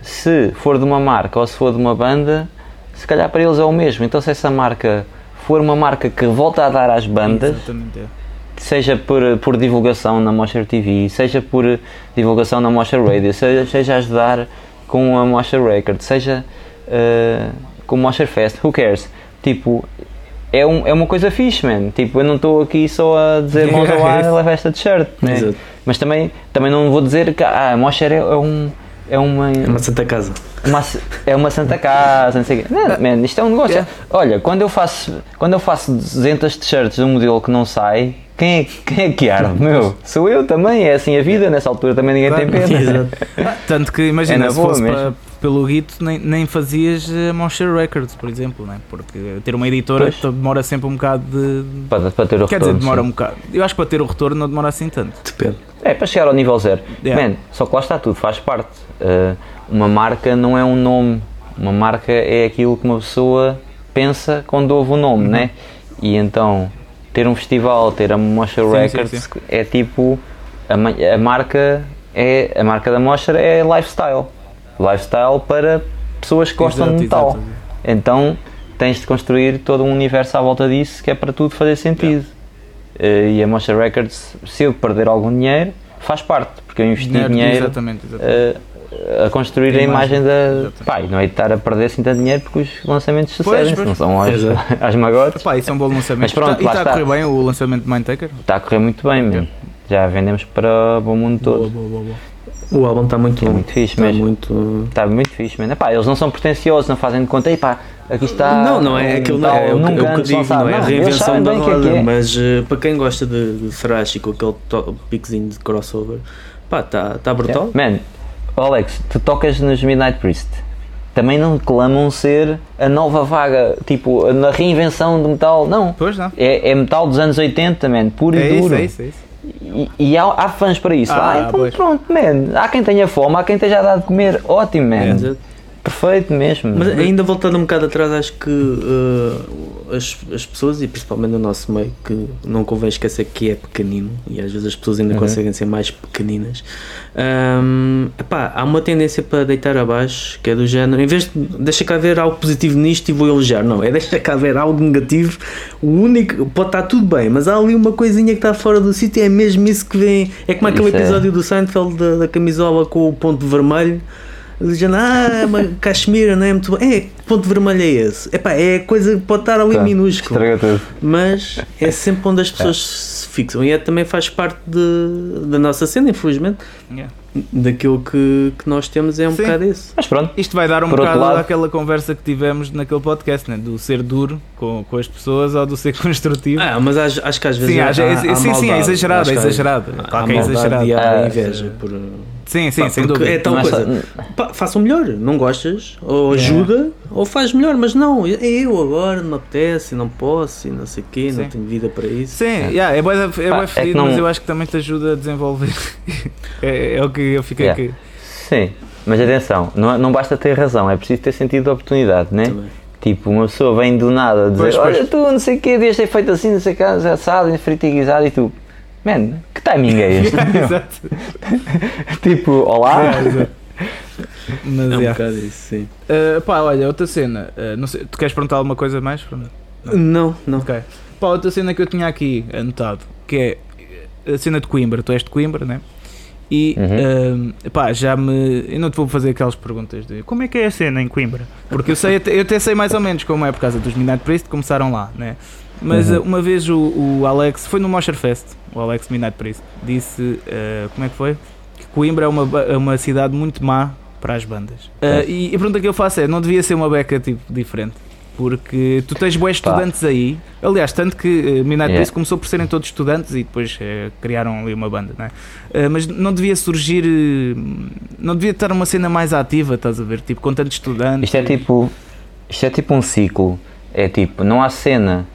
se for de uma marca ou se for de uma banda, se calhar para eles é o mesmo. Então se essa marca for uma marca que volta a dar às bandas, é. seja por, por divulgação na Mostra TV, seja por divulgação na Mostra Radio, seja, seja ajudar com a Mostra Record, seja eh, com o Mostra Fest, who cares? Tipo, é, um, é uma coisa fixe, man. Tipo, eu não estou aqui só a dizer mãos ao ar, leva esta t-shirt, né? Mas também, também não vou dizer que ah, a Mostra é, é um. É uma, É uma santa casa. uma, é uma santa casa, não sei o quê. Não, man, isto é um negócio. Yeah. Olha, quando eu faço, quando eu faço 200 t-shirts de um modelo que não sai, quem é, quem é que arde? Meu, sou eu também, é assim a vida, nessa altura também ninguém tem Claro. pena. Exato. Ah, Tanto que É imagina, na se fosse para- pelo Guito, nem, nem fazias a Monster Records, por exemplo, né? porque ter uma editora Pois. demora sempre um bocado de. Para, para ter o Quer dizer, retorno, demora sim. um bocado. Eu acho que para ter o retorno não demora assim tanto. Depende. É, para chegar ao nível zero. Yeah. Man, só que lá está tudo, faz parte. Uh, uma marca não é um nome, uma marca é aquilo que uma pessoa pensa quando ouve o nome, Uhum. né? E então, ter um festival, ter a Mostra Sim, sim, Records é tipo. A, a marca é a marca da Mostra é lifestyle. Lifestyle para pessoas que gostam Exato, de metal. exato. Então tens de construir todo um universo à volta disso que é para tudo fazer sentido. Eh, e a Mostra Records, se eu perder algum dinheiro, faz parte, porque eu investi Dinheiro, dinheiro Exatamente, exatamente. eh, a construir a A imagem, imagem, da. exatamente. Pá, e não é de estar a perder assim tanto dinheiro porque os lançamentos sucedem, não são às, Exato. às magotes. Pá, isso é um bom lançamento. Mas pronto, e lá está a correr bem o lançamento de Mindtaker? Está a correr muito bem mesmo. Já vendemos para o mundo todo. Boa, boa, boa, boa. O álbum está muito É muito fixe Está mesmo. muito. Está muito fixe, mano. Epá, eles não são pretenciosos, não fazem de conta, e pá, aqui está. não, não é um aquilo, não é, é o, que- é o que digo, sabe. não é a reinvenção da que é roda, que é. mas eh, para quem gosta de, de thrash e com aquele piquezinho de crossover, pá, está tá brutal. Man, Alex, tu tocas nos Midnight Priest. Também não clamam ser a nova vaga, tipo, na reinvenção do metal. Não. Pois não. É, é metal dos anos 80, man, puro É e isso, duro. é isso, é isso. E, e há, há fãs para isso. Ah, Ah, então pois. pronto, man. Há quem tenha fome, há quem esteja a dar de comer. Ótimo, man. Exato. Perfeito mesmo. Mas ainda voltando um bocado atrás, acho que eh, as, as pessoas, e principalmente no nosso meio, que não convém esquecer que é pequenino, e às vezes as pessoas ainda Uhum. conseguem ser mais pequeninas, hum, epá, há uma tendência para deitar abaixo, que é do género, em vez de deixa cá ver algo positivo nisto e vou elogiar, não, é deixa cá ver algo negativo, o único, pode estar tudo bem, mas há ali uma coisinha que está fora do sítio, é mesmo isso que vem, é como aquele Isso é. episódio do Seinfeld da, da camisola com o ponto vermelho, dizendo, ah, mas Cachemira não é muito bom. É, que ponto vermelho é esse? Epá, é coisa que pode estar ali Tá, minúsculo, Estraga tudo. mas é sempre onde as pessoas se fixam e é, também faz parte de, da nossa cena, infelizmente. Yeah. Daquilo que, que nós temos é um Sim. bocado isso. Mas pronto, Isto vai dar um Por bocado lado- daquela conversa que tivemos naquele podcast, né? do ser duro com, com as pessoas ou do ser construtivo. Ah, mas acho, acho que às vezes Sim, há, às- há- sim, há sim, é exagerado, é há- exagerado. Há, Claro que é e há inveja por, Sim, sim, Pá, sem dúvida. é tal Não é só- coisa. Pá, façam melhor, não gostas, ou Yeah. ajuda, ou faz melhor, mas não, é eu agora, não me apetece, não posso, e não sei o quê, não Sim. tenho vida para isso. Sim, yeah, é da- é Pá, é fedido, não- mas eu acho que também te ajuda a desenvolver. é, é o que eu fiquei Yeah. aqui. sim. Mas atenção, não, não basta ter razão, é preciso ter sentido de oportunidade, né? Também. Tipo, uma pessoa vem do nada dizer: Pois, pois. Olha, tu não sei o quê, devias ter feito assim, não sei o que, assado, frito e guisado, e tu, man, que timing é este? Exato. tipo, olá? Exato. Mas, É um yeah. bocado isso, sim. Uh, pá, olha, outra cena. uh, não sei, tu queres perguntar alguma coisa mais? Fernando? Não, não. Ok. Pá, outra cena que eu tinha aqui anotado, que é a cena de Coimbra. Tu és de Coimbra, né? E Uhum. uh, pá, já me. Eu não te vou fazer aquelas perguntas de como é que é a cena em Coimbra? Porque eu sei, até- eu até sei mais ou menos como é por causa dos Midnight Priest, começaram lá, né? Mas Uhum. uh, uma vez o, o Alex, foi no Mosher Fest, o Alex Midnight Priest, disse, uh, como é que foi? Que Coimbra é uma, é uma cidade muito má para as bandas. Uh, e a pergunta que eu faço é: não devia ser uma beca tipo diferente? Porque tu tens bons Pá. estudantes aí, aliás, tanto que uh, Midnight Yeah. Priest começou por serem todos estudantes e depois uh, criaram ali uma banda, não é? Uh, mas não devia surgir, uh, não devia estar uma cena mais ativa, estás a ver? Tipo, com tantos estudantes. Isto é tipo, isto é tipo um ciclo. É tipo, não há cena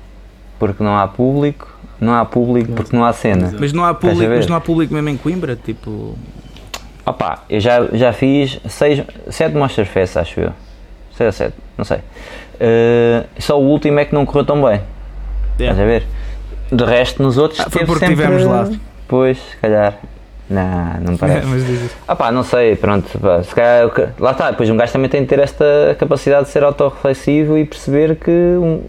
porque não há público, não há público porque não há cena. Mas não há público, mas não há público mesmo em Coimbra, tipo. Opa, eu já, já fiz seis, sete Monster Fest, acho eu. Seis ou sete, não sei. Eh, só o último é que não correu tão bem. Estás a ver? De resto, nos outros Ah, foi porque sempre... tivemos lá. Pois, se calhar. Não, não parece. Mas diz isso. Ah pá, não sei, pronto, pá, se calhar, lá está, depois um gajo também tem de ter esta capacidade de ser autorreflexivo e perceber que um,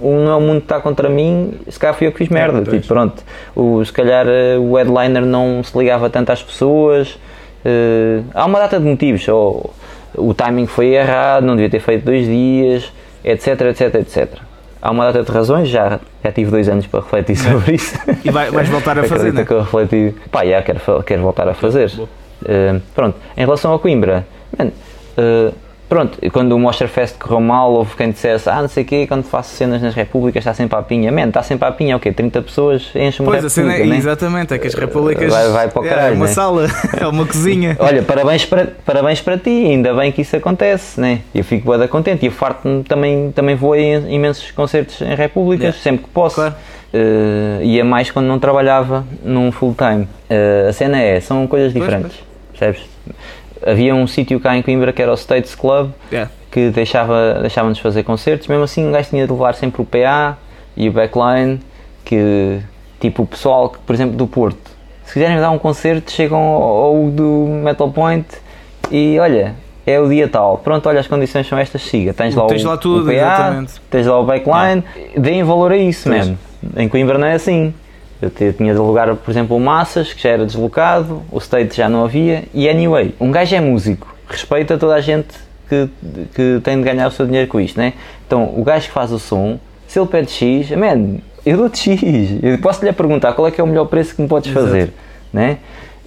um não é o mundo está contra mim, se calhar fui eu que fiz merda, pois. tipo, pronto, o, se calhar eh, o headliner não se ligava tanto às pessoas, eh, há uma data de motivos, ou o timing foi errado, não devia ter feito dois dias, etc, etc, etc. Há uma data de razões, já, já tive dois anos para refletir sobre isso. E vai- vais voltar a fazer, Acredita né? que eu refleti. Pá, já quero, quero voltar a fazer. Uh, pronto, em relação a Coimbra, man, uh, pronto, quando o Monster Fest correu mal, houve quem dissesse, ah, não sei o quê, quando faço cenas nas Repúblicas está sempre a pinha. Man, está sempre a pinha, o quê? 30 pessoas enchem uma Pois, a cena é, República, né? exatamente, é que as repúblicas. Vai- vai para o é, caralho, uma né? sala, é uma cozinha. Olha, parabéns para, parabéns para ti, ainda bem que isso acontece, né? Eu fico bué contente e farto-me também, também vou a imensos concertos em Repúblicas, Yeah. sempre que posso. Claro. Uh, e é mais quando não trabalhava num full time. Uh, a cena é, são coisas Pois, diferentes, percebes? Havia um sítio cá em Coimbra que era o States Club, Yeah. que deixava, deixava-nos fazer concertos, mesmo assim um gajo tinha de levar sempre o PA e o backline, que tipo o pessoal, que, por exemplo, do Porto, se quiserem dar um concerto, chegam ao, ao do Metal Point e olha, é o dia tal, pronto, olha, as condições são estas, siga, tens lá, Tens o, lá tudo, o PA, exatamente. tens lá o backline, deem valor a isso Pois. mesmo. Em Coimbra não é assim. Eu te- tinha de alugar, por exemplo, o Massas, que já era deslocado, o State já não havia, e anyway, um gajo é músico, respeita toda a gente que, que tem de ganhar o seu dinheiro com isto, né? Então, o gajo que faz o som, se ele pede X, man, eu dou-te X, eu posso-lhe perguntar qual é que é o melhor preço que me podes Exato. fazer, né?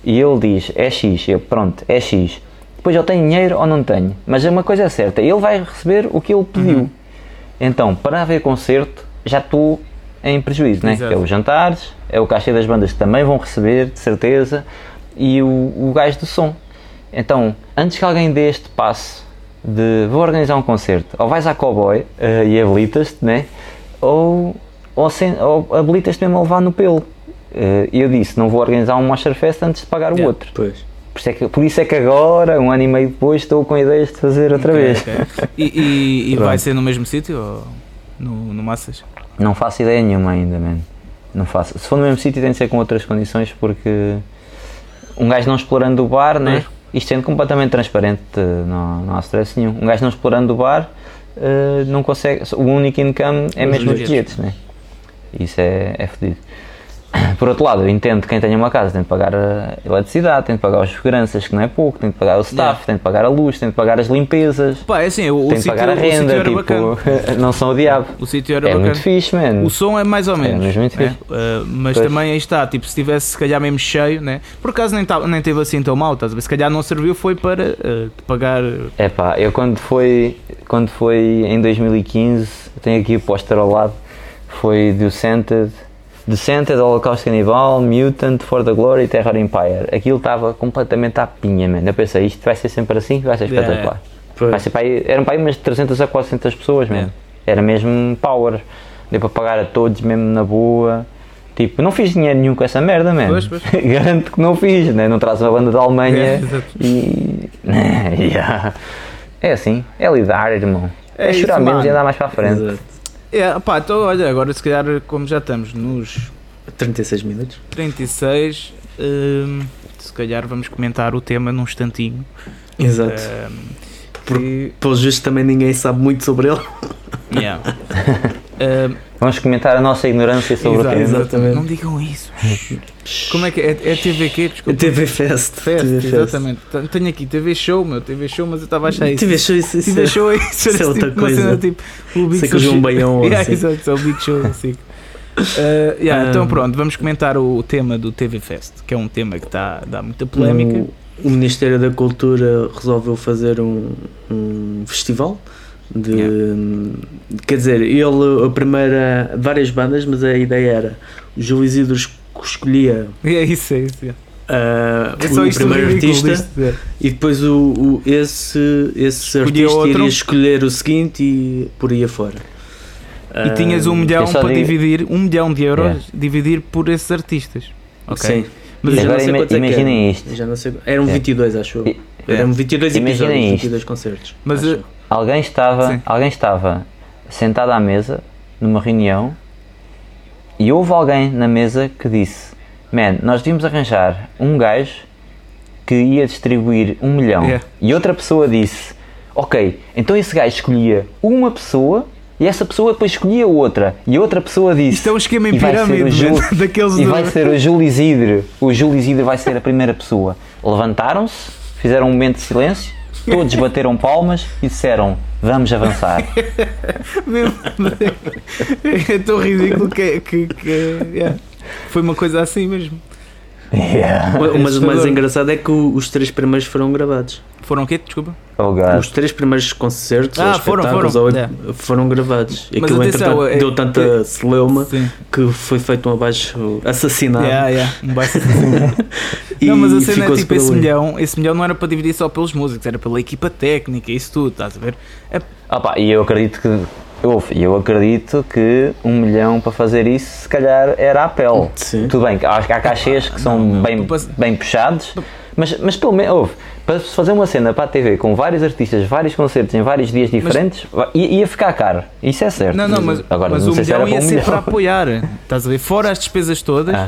E ele diz, é X, eu, pronto, é X. Depois eu tenho dinheiro ou não tenho, mas uma coisa é certa, ele vai receber o que ele pediu. Uhum. Então, para haver concerto, já estou em prejuízo, né? Exato. Que é os jantares, é o cachê das bandas que também vão receber, de certeza, e o, o gajo do som. Então, antes que alguém dê este passo de vou organizar um concerto, ou vais à cowboy eh, e habilitas-te, né? Ou, ou, sem- ou habilitas-te mesmo a levar no pelo. E eu disse, não vou organizar um Monster Fest antes de pagar o Yeah. outro. Pois. Por isso, é que, por isso é que agora, um ano e meio depois, estou com ideias de fazer outra Ok, vez. ok. E, e- e vai ser no mesmo sítio ou no, no Massas? Não faço ideia nenhuma ainda, man. Não faço. Se for no mesmo sítio tem de ser com outras condições porque um gajo não explorando o bar, né? Isto sendo completamente transparente, eh, não, não há stress nenhum. Um gajo não explorando o bar eh, não consegue. O único income é Os mesmo os bilhetes. né? Isso é, é fedido. Por outro lado, eu entendo que quem tenha uma casa tem de pagar a eletricidade, tem de pagar os seguranças, que não é pouco, tem de pagar o staff, Yeah. tem de pagar a luz, tem de pagar as limpezas, Pá, é assim, o, tem de sítio pagar a renda, bacana. tipo, não são o diabo. O sítio era É bacana. muito fixe, mano. O som é mais ou menos. mesmo muito né? fixe. Uh, mas Pois. também aí está, tipo, se tivesse se calhar mesmo cheio, né? por acaso nem, tá, nem teve assim tão mal, estás a ver? Se calhar não serviu, foi para uh, pagar. É pá, eu quando foi, quando foi em 2015, eu tenho aqui o póster ao lado, foi Descended, Descended, Holocaust Cannibal, Mutant, For the Glory, Terror Empire. Aquilo estava completamente à pinha, mano. Eu pensei, isto vai ser sempre assim, vai ser Yeah. espetacular. Pois. Vai ser para aí, eram para aí umas 300 a 400 pessoas, mesmo. Yeah. Era mesmo power. Deu para pagar a todos mesmo na boa. Tipo, não fiz dinheiro nenhum com essa merda, mano. Pois, pois. Garanto que não fiz, né? Não traz uma banda da Alemanha Yeah, e. Yeah. É assim, é lidar, irmão. É É, chorar menos mano. e andar mais para a frente. Exato. É, pá, então olha, agora se calhar, como já estamos nos 36 minutos. 36, hum, se calhar vamos comentar o tema num instantinho. Exato. Por- que- justos também ninguém sabe muito sobre ele. yeah. Vamos comentar a nossa ignorância sobre exato, o tema. Exatamente. Não digam isso. Como é que é? É TV quê? Desculpa. TV Fest. Fest, TV Fest. exatamente. T- Tenho aqui TV Show, meu, TV Show, mas eu estava a achar isso. TV Show, isso, isso TV é- Show é isso, isso é outra tipo, coisa. cena tipo o Big Sei que o. João Baião ou yeah, assim. exato, é o Big Show assim. Uh, yeah, então Um, pronto, vamos comentar o tema do TV Fest, que é um tema que está dá muita polémica. O, o Ministério da Cultura resolveu fazer um, um festival de. Quer dizer, ele, a primeira. várias bandas, mas a ideia era o Júlio Isidro es- escolhia é isso, é isso. é. ah, É só o isto primeiro artista e depois o, o- esse, esse Escolhia artista outro. iria escolher o seguinte e por aí afora. E tinhas um Ah, milhão para digo- dividir, um milhão de euros, Yeah. dividir por esses artistas. Ok? Sim. Mas eu já Agora não sei ima- quantos é que imaginem eram. isto. Já não sei. Eram É. 22, acho eu. E- Eram 22 Imaginem episódios, isto. 22 concertos. Mas, acho. Alguém estava, Sim. alguém estava sentado à mesa numa reunião e houve alguém na mesa que disse man, nós devíamos arranjar um gajo que ia distribuir um milhão Yeah. e outra pessoa disse, ok, então esse gajo escolhia uma pessoa e essa pessoa depois escolhia outra e outra pessoa disse Isto é um esquema em "E vai ser o pirâmide, Júlio- man, daqueles e do- vai ser o Júlio Isidro o Júlio Isidro vai ser a primeira pessoa levantaram-se, fizeram um momento de silêncio todos bateram palmas e disseram vamos avançar é tão ridículo que, que, que yeah. foi uma coisa assim mesmo. Yeah. Mas o mais engraçado é que o- os três primeiros foram gravados. Foram o quê? Desculpa. oh Os três primeiros concertos Ah, ou foram, espetáculos foram. ou- Yeah. foram gravados. E Mas aquilo, atenção, entretanto, é- deu tanta é- celeuma que foi feito um abaixo assassinado. Yeah, yeah. Um baixo E não, mas a cena é tipo, esse milhão, esse milhão não era para dividir só pelos músicos, era pela equipa técnica, isso tudo, estás a ver? É, Ah pá, e eu acredito que eu, eu acredito que um milhão para fazer isso se calhar era a pele. Sim. Tudo bem, acho que há cachês que são não, bem, tu pas- bem puxados, mas, mas pelo menos houve. Para se fazer uma cena para a TV com vários artistas, vários concertos em vários dias diferentes, vai- ia, ficar caro. Isso é certo. não, não, mas, Agora, mas não o se milhão para ia um ser milhão. para apoiar, estás a ver? Fora as despesas todas, Ah.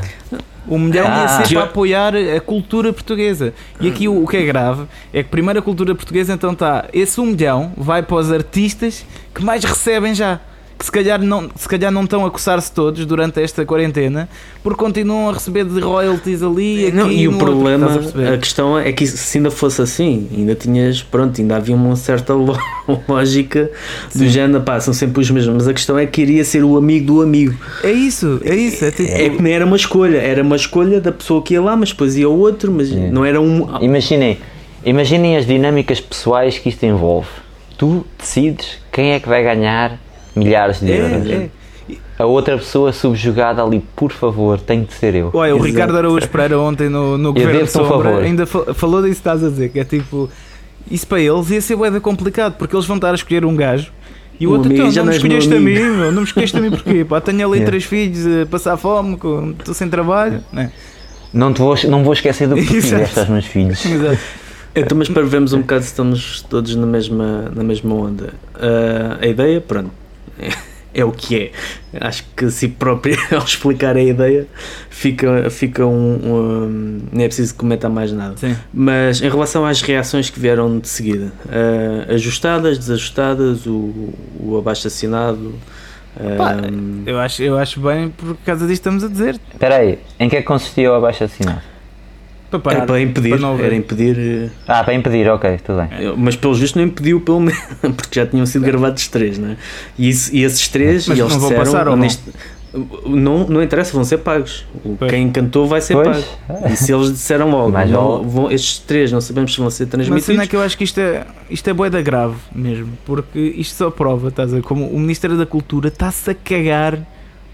O milhão ia Ah. ser Já- para apoiar a cultura portuguesa. E aqui o, o que é grave é que primeiro a cultura portuguesa então está, esse um milhão vai para os artistas que mais recebem já. Que se calhar não, se calhar não estão a coçar-se todos durante esta quarentena porque continuam a receber de royalties ali aqui Não, e o problema, a a questão é que se ainda fosse assim, ainda tinhas, pronto, ainda havia uma certa lógica do género, pá, são sempre os mesmos, mas a questão é que queria ser o amigo do amigo. É isso, é isso. É, tipo, É que nem era uma escolha, era uma escolha da pessoa que ia lá, mas depois ia o outro, mas não era um. Imaginem, imaginem as dinâmicas pessoais que isto envolve. Tu decides quem é que vai ganhar milhares de euros. é, é. A outra pessoa subjugada ali, por favor, tem de ser eu. Olha, o Exato. Ricardo Araújo Pereira ontem no, no Governo de um Sombra ainda fa- falou disso que estás a dizer, que é tipo, isso para eles ia ser bué complicado, porque eles vão estar a escolher um gajo e o Um outro, amigo, então, já não não me meu escolheste a mim, amigo." meu, não me escolheste a mim porquê? Pá, tenho ali Yeah. três filhos a passar fome, com- estou sem trabalho. né? Não, te vou, não vou esquecer do que fizeste aos meus filhos. Exato. Então, mas para vermos um bocado se estamos todos na mesma, na mesma onda. Ah, a ideia, pronto, é, é o que é. Acho que si próprio, ao explicar a ideia, fica, fica um, um- Nem é preciso comentar mais nada. Sim. Mas em relação às reações que vieram de seguida, ah, ajustadas, desajustadas, o, o abaixo assinado. Pá, ah, Eu acho, eu acho bem por causa disto estamos a dizer. Espera aí, em que é que consistia o abaixo assinado? Para parar, era para impedir, para não era impedir. eh, Ah, para impedir, ok, tudo bem. Eu- Mas pelo visto não impediu, pelo menos, porque já tinham sido gravados três, não é? E, isso- e esses três, Mas e eles não vão disseram, passar ou não? neste- não, não interessa, vão ser pagos. Pois. Quem cantou vai ser Pois. pago. E se eles disseram logo, não, vão, estes três não sabemos se vão ser Mas a cena transmitidos. é que eu acho que isto é, isto é boeda grave mesmo, porque isto só prova, estás a ver, como o Ministério da Cultura está-se a cagar,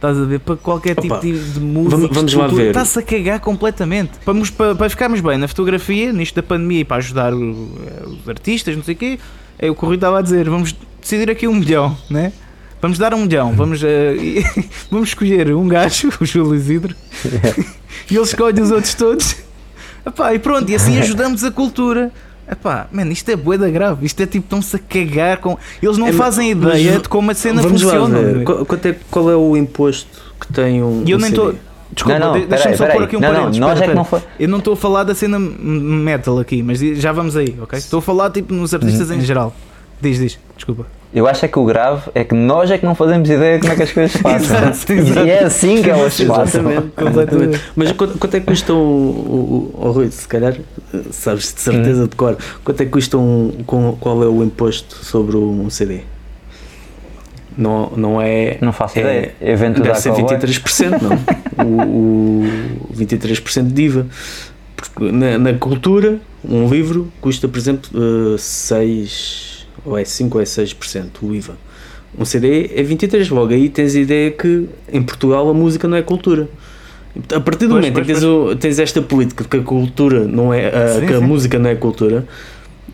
estás a ver, para qualquer tipo Opa, de, de música, vamos- lá ver. está-se a cagar completamente. Para, para, para ficarmos bem na fotografia, nisto da pandemia e para ajudar o- os artistas, não sei o quê, é o Rui estava a dizer, vamos decidir aqui um milhão, né? Vamos dar um milhão, vamos, eh, e- vamos escolher um gajo, o Júlio Isidro, e ele escolhe os outros todos. Epá, e pronto, e assim ajudamos a cultura. Epá, mano, isto é boeda grave. Isto é tipo, estão-se a cagar com. Eles não É, fazem mas ideia de como a cena Vamos lá funciona. Qual, quanto é, qual é o imposto que tem um. E eu um nem estou. Desculpa, não, não, de- deixa-me só pôr aqui um Não, não, parênteses. espera, é que não espera. foi. Eu não estou a falar da cena metal aqui, mas já vamos aí, ok? Estou a falar tipo nos artistas Uhum. em geral. Diz, diz, desculpa. Eu acho é que o grave é que nós é que não fazemos ideia de como é que as coisas se passam. Exato, exato. E é assim que elas se passam. Exatamente, Completamente. Mas quanto, quanto é que custa um. O, o, o Rui, se calhar eh, sabes de certeza de cor, quanto é que custa um. com- Qual é o imposto sobre um CD? Não, não é. Não faço é- ideia. Evento Deve ser Cowboy. 23%, não? o, o 23% de IVA. Porque na, na cultura, um livro custa, por exemplo, 6 ou é 5 ou é 6% o IVA. Um CD é 23%. Logo aí tens a ideia que em Portugal a música não é cultura. A partir do Pois, momento em pois, que tens, o- tens esta política de que a cultura não é a, Sim, que a sim. música não é cultura,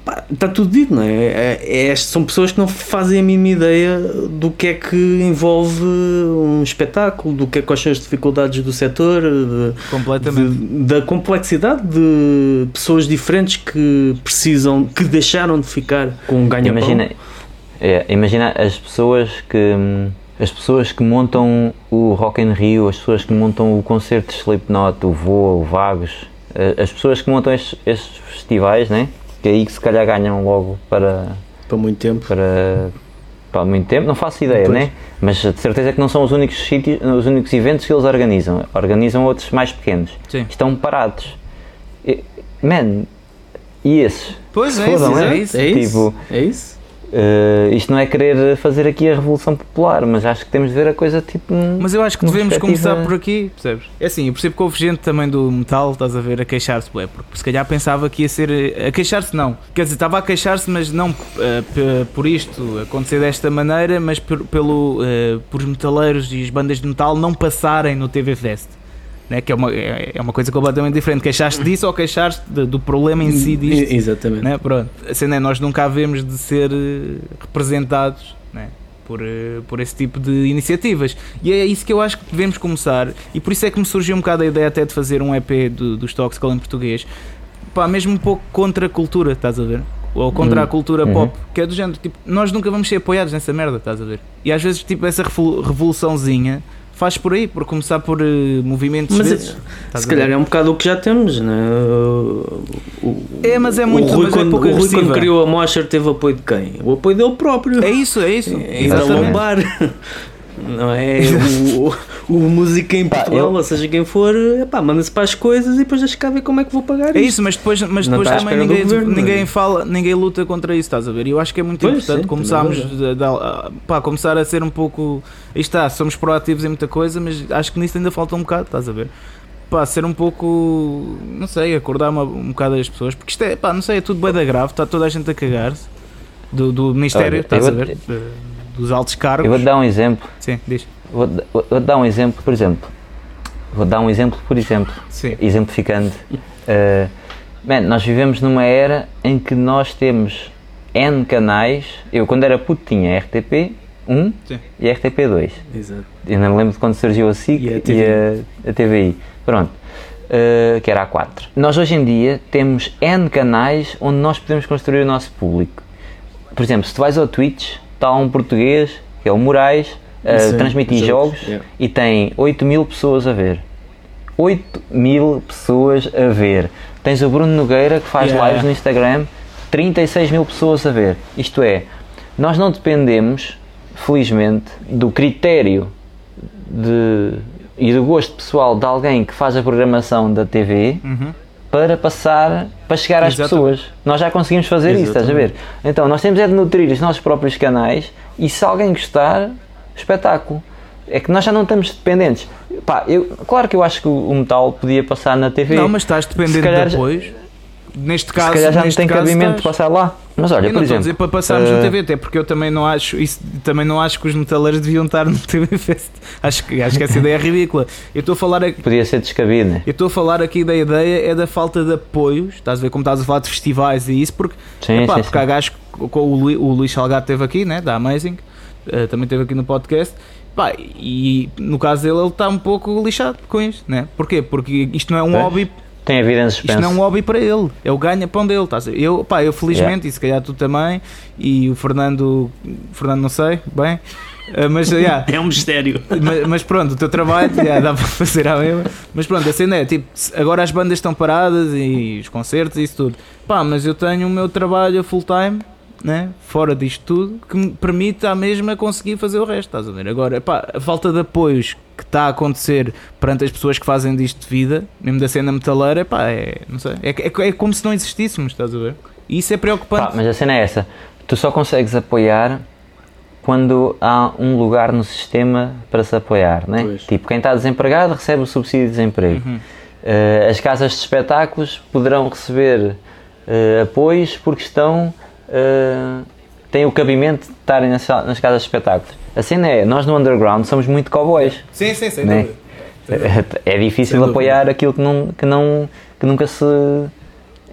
pá, está tudo dito, não é? É- é- São pessoas que não fazem a mínima ideia do que é que envolve um espetáculo, do que é quais são as dificuldades do setor, de- Completamente. de- da complexidade de pessoas diferentes que precisam, que deixaram de ficar com um ganha-pão. Imagina, é, imagina as pessoas que, as pessoas que montam o Rock in Rio, as pessoas que montam o concerto de Slipknot, o Voa, o Vagos, eh, as pessoas que montam estes, estes festivais, né? Que aí que se calhar ganham logo para, Para muito tempo. para, para muito tempo, não faço ideia, né? mas de certeza que não são os únicos sítios, os únicos eventos que eles organizam, organizam outros mais pequenos, Sim. estão parados. E- Man, e esses? Pois é, isso, fodam, é né? isso. É isso? Tipo, É isso? Uh, isto não é querer fazer aqui a revolução popular, mas acho que temos de ver a coisa tipo. Mas eu acho que devemos perspectiva- começar por aqui, percebes? É assim, eu percebo que houve gente também do metal, estás a ver, a queixar-se, porque se calhar pensava que ia ser. A queixar-se não. Quer dizer, estava a queixar-se, mas não eh, p- por isto acontecer desta maneira, mas por, pelo, eh, por os metaleiros e as bandas de metal não passarem no TV Fest. Né? Que é uma, é é uma coisa completamente diferente. Queixaste disso ou queixaste de- do problema em si disto? Exatamente. né? Pronto. A cena é, nós nunca havemos de ser eh, representados né? por, eh, por esse tipo de iniciativas. E é isso que eu acho que devemos começar. E por isso é que me surgiu um bocado a ideia até de fazer um EP do, dos Toxical em português. Pá, mesmo um pouco contra a cultura, estás a ver? Ou contra Hum. a cultura Uhum. pop, que é do género, tipo, nós nunca vamos ser apoiados nessa merda, estás a ver? E às vezes, tipo, essa revol- revoluçãozinha faz por aí, por começar por eh, movimentos Mas desses, é- Se calhar é um bocado o que já temos, né? O, É, mas é muito- o Rui, é quando, pouco o Rui quando criou a Mosher teve apoio de quem? O apoio dele próprio. É isso, é isso. A Exatamente. lombar. Não é? O, o, o músico em Portugal, ou seja, quem for, epá, manda-se para as coisas e depois deixa cá ver como é que vou pagar É isto. isso, mas depois, mas Não depois está à também espera do ninguém, governo, não é? ninguém fala, ninguém luta contra isso, estás a ver? E eu acho que é muito Pois, importante sim, começarmos também a, dar- a- pá, começar a ser um pouco. Aí está, somos proativos em muita coisa, mas acho que nisso ainda falta um bocado, estás a ver? Pá, ser um pouco. Não sei, acordar uma, um bocado as pessoas, porque isto é, pá, não sei, é tudo bem da grave, está toda a gente a cagar-se do, do Ministério, Olha, estás eu a ver? De- dos altos cargos. Eu vou-te dar um exemplo. Sim, diz. Vou, vou, vou dar um exemplo, por exemplo. Vou dar um exemplo, por exemplo. Sim. Exemplificando. Uh, man, nós vivemos numa era em que nós temos N canais. Eu, quando era puto, tinha RTP 1 Sim. e RTP 2. Exato. Eu não me lembro de quando surgiu a SIC E a e TVI. a, a TVI. Pronto. Uh, que era a 4. Nós hoje em dia temos N canais onde nós podemos construir o nosso público. Por exemplo, se tu vais ao Twitch, está um português, que é o Moraes, a Sim, transmitir jogos, jogos yeah. e tem 8 mil pessoas a ver. 8 mil pessoas a ver. Tens o Bruno Nogueira que faz Yeah. lives no Instagram, 36 mil pessoas a ver. Isto é, nós não dependemos, felizmente, do critério de, e do gosto pessoal de alguém que faz a programação da TV Uhum. Para passar, para chegar às pessoas. Nós já conseguimos fazer isso, estás a ver? Então, nós temos é de nutrir os nossos próprios canais e se alguém gostar, espetáculo. É que nós já não estamos dependentes. Pá, eu, claro que eu acho que o metal podia passar na TV. Não, mas estás dependente calhar de já- apoios. Neste caso, se calhar já não tem cabimento de estás. passar lá. Mas olha, eu por não estou a exemplo. dizer para passarmos no eh, TV, até porque eu também não acho isso, também não acho que os metaleiros deviam estar no TV Fest. Acho que, acho que essa ideia é ridícula. Eu estou a falar aqui. Podia ser descabido, né? Eu estou a falar aqui da ideia é da falta de apoios, estás a ver como estás a falar de festivais e isso, porque, Sim, epá, sim, porque há gajos, que- com o, o Luís Salgado esteve aqui, né, da Amazing, eh, também esteve aqui no podcast, pá, e no caso dele ele está um pouco lixado com isto, né? Porquê? Porque isto não é um Pois. hobby Tem a vida em isto suspenso. não é um hobby para ele, é o ganha-pão dele. Estás a ver? eu, pá, eu felizmente, e se calhar tu também, e o Fernando, Fernando não sei, bem, eh, mas, yeah, É um mistério. mas, mas pronto, o teu trabalho yeah, dá para fazer à mesma. Mas pronto, a cena é tipo, agora as bandas estão paradas e os concertos e isso tudo. Pá, mas eu tenho o meu trabalho full time, né? fora disto tudo, que me permite à mesma conseguir fazer o resto, estás a ver? Agora, pá, a falta de apoios que está a acontecer perante as pessoas que fazem disto de vida, mesmo da cena metaleira, pá, é, não sei, é, é, é como se não existíssemos, estás a ver? E isso é preocupante. Pá, mas a cena é essa. Tu só consegues apoiar quando há um lugar no sistema para se apoiar, né? Pois. Tipo, quem está desempregado recebe o subsídio de desemprego. Uhum. Eh, as casas de espetáculos poderão receber eh, apoios porque estão eh, têm o cabimento de estarem nas, nas casas de espetáculos. A cena é, nós no underground somos muito cowboys. Sim, sim, sem Né? É difícil Sem dúvida. apoiar aquilo que, não, que, não, que nunca se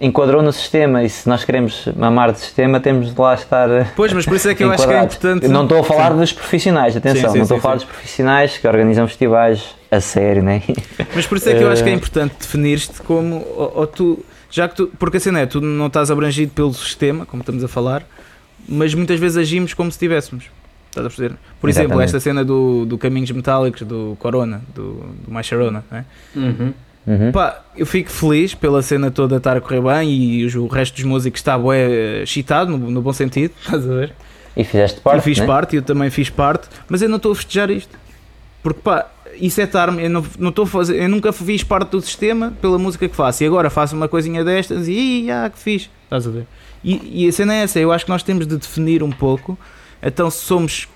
enquadrou no sistema e se nós queremos mamar de sistema temos de lá estar eh, Pois, mas por isso é que eu acho que é importante. Não estou a falar dos profissionais, atenção, Sim, sim, não estou sim, a falar sim. dos profissionais que organizam festivais a sério, né? Mas por isso é que eu acho que é Eh, importante definir-te como. Ou, ou tu, já que tu. Porque assim é, tu não estás abrangido pelo sistema, como estamos a falar, mas muitas vezes agimos como se estivéssemos. Estás a perceber? Por exemplo, Exatamente. esta cena do, do Caminhos Metálicos, do Corona, do, do Macharona, né? Uhum. Uhum. Pá, eu fico feliz pela cena toda estar a correr bem e o resto dos músicos está bué excitado, no, no bom sentido, estás a ver? E fizeste parte, eu fiz né? parte, eu também fiz parte, mas eu não estou a festejar isto. Porque pá, isso é estar eu não não fazer, eu nunca fiz parte do sistema pela música que faço e agora faço uma coisinha destas e "Ih, ah, que fiz, estás a ver? E, e a cena é essa, eu acho que nós temos de definir um pouco, então se somos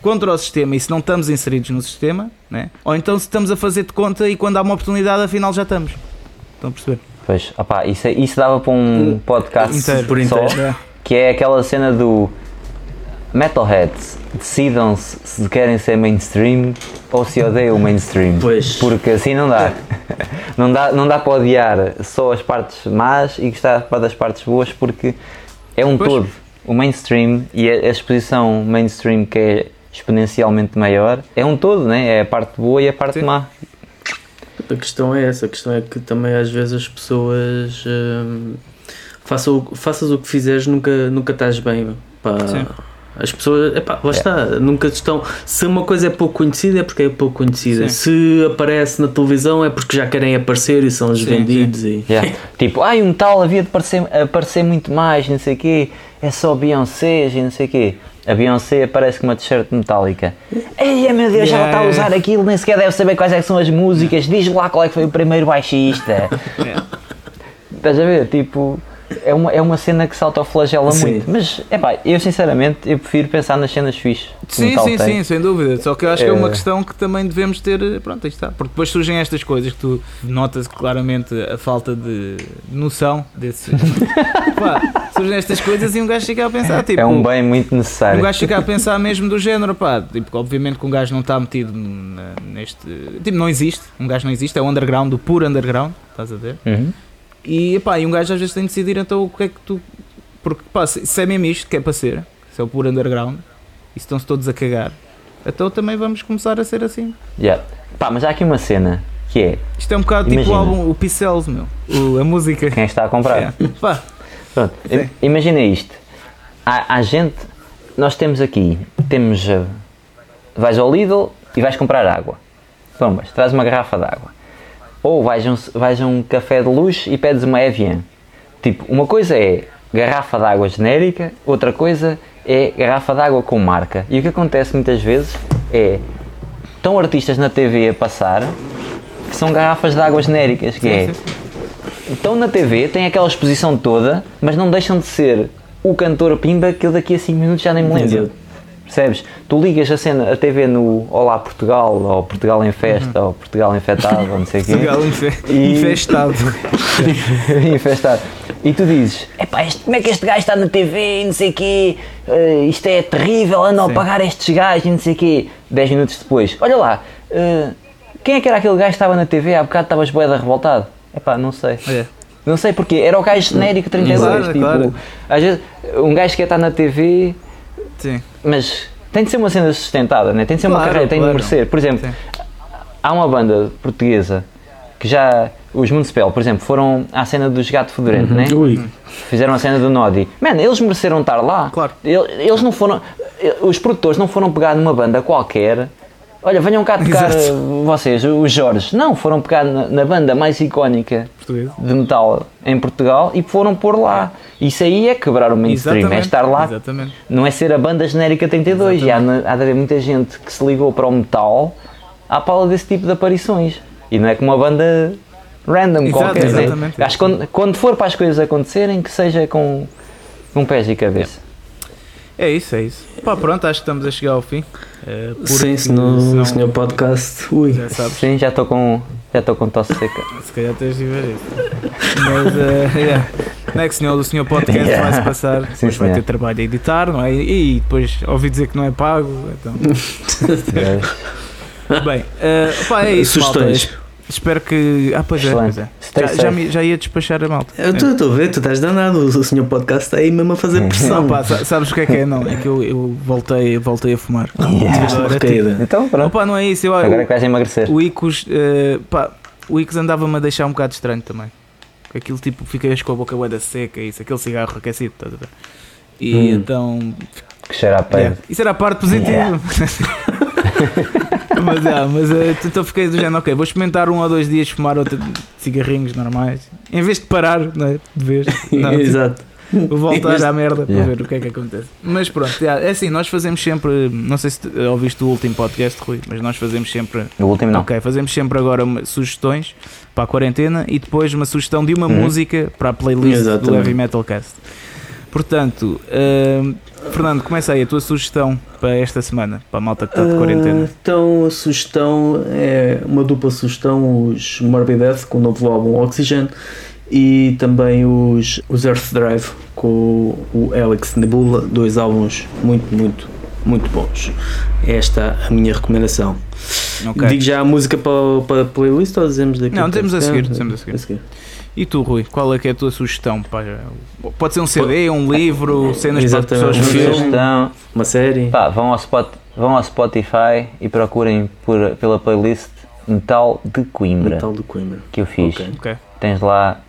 contra o sistema e se não estamos inseridos no sistema, né? ou então se estamos a fazer de conta e quando há uma oportunidade afinal já estamos. Estão a perceber? Pois, opá, isso, é- isso dava para um podcast Inteiro. por só, inteiro. É. que é aquela cena do Metalheads decidam-se se querem ser mainstream ou se odeiam o mainstream. Pois. Porque assim não dá. Não dá, não dá para odiar só as partes más e gostar das partes boas porque é um Pois. todo. O mainstream e a, exposição mainstream que é exponencialmente maior é um todo, né? é a parte boa e a parte Sim. má. A questão é essa, a questão é que também às vezes as pessoas hum, façam faças o que fizeres, nunca, nunca estás bem. Pá. Sim. As pessoas, epá, lá está, nunca estão. Se uma coisa é pouco conhecida, é porque é pouco conhecida. Se aparece na televisão, é porque já querem aparecer e são os Sim, vendidos. E, Yeah. tipo, ai, o metal havia de aparecer, aparecer muito mais, não sei o quê, é só Beyoncé e não sei o quê. A Beyoncé aparece com uma t-shirt metálica. Ei, meu Deus, já ela está a Yeah. usar aquilo, nem sequer deve saber quais é são as músicas, diz lá qual é que foi o primeiro baixista. Estás a ver? Tipo, é uma, é uma cena que se autoflagela Sim. muito. Mas, é pá, eu sinceramente, eu prefiro pensar nas cenas fixes. o Sim, sim, tem. sim, sem dúvida. Só que eu acho que é uma É. questão que também devemos ter. Pronto, aí está. Porque depois surgem estas coisas que tu notas claramente a falta de noção desse. pá, surgem estas coisas e um gajo fica a pensar, tipo. É um bem muito Um necessário. gajo fica a pensar mesmo do género, pá, tipo, obviamente que um gajo não está metido neste. Tipo, não existe, um gajo não existe, é o underground, o puro underground, estás a ver? Uhum. E pá, e um gajo às vezes tem de decidir então o que é que tu. Porque pá, se, é mesmo isto que é para ser, se é o puro underground, e se estão-se todos a cagar, então também vamos começar a ser assim. Yeah. Pá, mas há aqui uma cena que é Isto é um bocado tipo o Imagina. álbum, o Pixels, meu, o- a música. quem está a comprar. É. Pá, Pronto, Sim. imagina isto. Há, há gente, nós temos aqui, temos, uh, vais ao Lidl e vais comprar água. Tomas, traz uma garrafa de água. Ou vais a um, vais a um café de luxo e pedes uma Evian. Tipo, uma coisa é garrafa de água genérica, outra coisa é garrafa de água com marca. E o que acontece muitas vezes é, estão artistas na TV a passar que são garrafas de água genéricas, que é, sim, sim. estão na TV, têm aquela exposição toda, mas não deixam de ser o cantor Pimba que eu daqui a 5 minutos já nem me lembro. Percebes? Tu ligas a cena, a TV no Olá Portugal, ou Portugal em Festa, ou Portugal Infectado, ou não sei o quê. Portugal infe- E- infestado. Infestado. E tu dizes, epá, este, como é que este gajo está na TV e não sei o quê, eh, isto é terrível, andam a pagar estes gajos e não sei o quê. 10 minutos depois, olha lá, eh, quem é que era aquele gajo que estava na TV? Há bocado estavas boeda revoltado. Epá, não sei. É. Não sei porquê, era o gajo genérico 32. Claro, tipo, claro. às vezes um gajo quer estar na TV, Sim. Mas tem de ser uma cena sustentada, né? tem de ser uma Claro, carreira, tem claro. de merecer. Por exemplo, Sim. há uma banda portuguesa que já. Os Municipal, por exemplo, foram à cena dos Gato Fedorento, né? Ui, Fizeram a cena do Nodi. Mano, eles mereceram estar lá. Claro. El- Eles não foram. Os produtores não foram pegar numa banda qualquer. Olha, venham cá tocar Exato. eh, vocês, os Jorge. Não, foram pegar na, na banda mais icónica Português. de metal em Portugal e foram pôr lá. Isso aí é quebrar o mainstream, é Exatamente. estar lá. Exatamente. Não é ser a banda genérica 32. E há, há de haver muita gente que se ligou para o metal à pala desse tipo de aparições. E não é como uma banda random Exato, qualquer. né? exatamente. Acho que quando, quando for para as coisas acontecerem, que seja com, com pés e cabeça. É isso, é isso. Pá, pronto, acho que estamos a chegar ao fim. Eh, porque sim, senão senão- o senhor podcast. Ui. Já sabes, Sim, já estou com, já estou com tosse seca. se calhar tens de ver isso. Mas, eh, yeah. não é que senhor, o senhor podcast Yeah. vai-se passar, Sim, depois vai ter trabalho a editar, não é? E depois ouvi dizer que não é pago. Então. Bem, eh, pá, é isso. malta. Espero que. Ah, pois é, pois é. Já, já, me- já ia despachar a malta. Eu estou a ver, tu estás danado. O senhor podcast está aí mesmo a fazer pressão. Não, pá, sa- sabes o que é que é? Não, é que eu, eu voltei, voltei a fumar. Recaída. Então pronto. Opa, não é isso. Eu, Agora é que vais emagrecer. o Icos, eh, pá, o Icos andava-me a deixar um bocado estranho também. Aquilo tipo, ficas com a boca da seca, isso, aquele cigarro aquecido, estás a ver? E Hum. então Que cheira a peido. Yeah. Isso era a parte positiva. Yeah. mas yeah, mas uh, então fiquei do género, ok, vou experimentar um ou dois dias fumar outro cigarrinhos normais. Em vez de parar, não é? De vez. Não, Exato. Vou voltar Mas- à merda para Yeah. ver o que é que acontece. Mas pronto, yeah, é assim, nós fazemos sempre. Não sei se te- ouviste o último podcast, Rui, mas nós fazemos sempre. O último não. Ok, fazemos sempre agora uma- sugestões para a quarentena e depois uma sugestão de uma Uhum. música para a playlist do Exatamente. Heavy Metal Cast. Portanto, hum, Fernando, começa aí a tua sugestão para esta semana, para a malta que está de quarentena. Então a sugestão é uma dupla sugestão, os Morbid Death com o novo álbum Oxygen e também os, os Earth Drive com o Alex Nebula, dois álbuns muito, muito, muito bons. Esta é a minha recomendação. Ok. Digo já a música para, para a playlist ou dizemos daqui? Não, a temos a seguir, Ah, temos a seguir. E tu, Rui, qual é que é a tua sugestão? Para... Pode ser um CD, um livro, cenas para as pessoas Exatamente. Um verem. filme. Sugestão. Uma série? Pá, vão ao, Spot, vão ao Spotify e procurem por, pela playlist Metal de Coimbra Metal do Coimbra. que eu fiz. Ok. Ok. Tens lá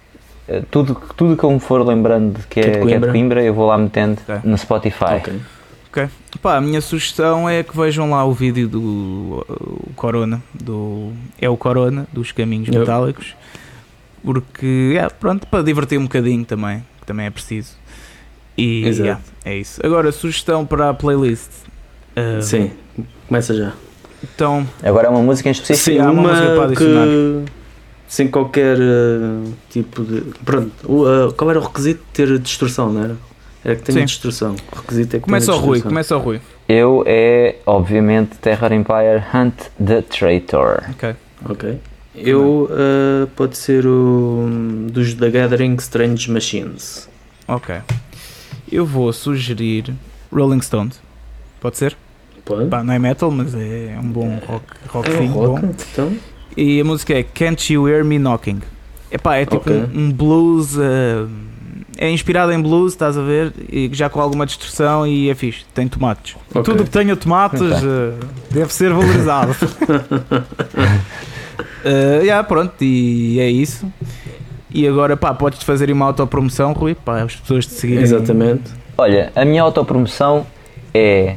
eh, tudo, tudo que eu me for lembrando de que é, Que é de que é de Coimbra? Eu vou lá metendo Ok. no Spotify. Ok. Ok. Pá, a minha sugestão é que vejam lá o vídeo do uh, Corona, do é o Corona dos caminhos Yep. metálicos, porque é, pronto, para divertir um bocadinho também, que também é preciso. E Exato. yeah, é isso. Agora, sugestão para a playlist. Uh, Sim, começa já. Então, Agora é uma música em específico. Sim, há uma música para uma adicionar. que sem qualquer eh, tipo de. Pronto, o, eh, qual era o requisito de ter distorção, não era? Era que tenha distorção. O requisito é que começa o tenha Rui, começa o Rui. Eu é, obviamente, Terror Empire Hunt the Traitor. Ok. Ok. Eu eh, pode ser o dos The Gathering Strange Machines. Ok. Eu vou sugerir Rolling Stones. Pode ser? Pode? Pá, não é metal, mas é um bom rock, é rockzinho um rock, bom. então. E a música é Can't You Hear Me Knocking. Epá, é tipo Ok. um, um blues. eh, é inspirado em blues, estás a ver? E já com alguma distorção e é fixe. Tem tomates. Ok. Tudo que tenha tomates Ok. eh, deve ser valorizado. Eh, yeah, pronto, e é isso. E agora, pá, podes fazer uma autopromoção, Rui, para as pessoas te seguirem. Exatamente. Olha, a minha autopromoção é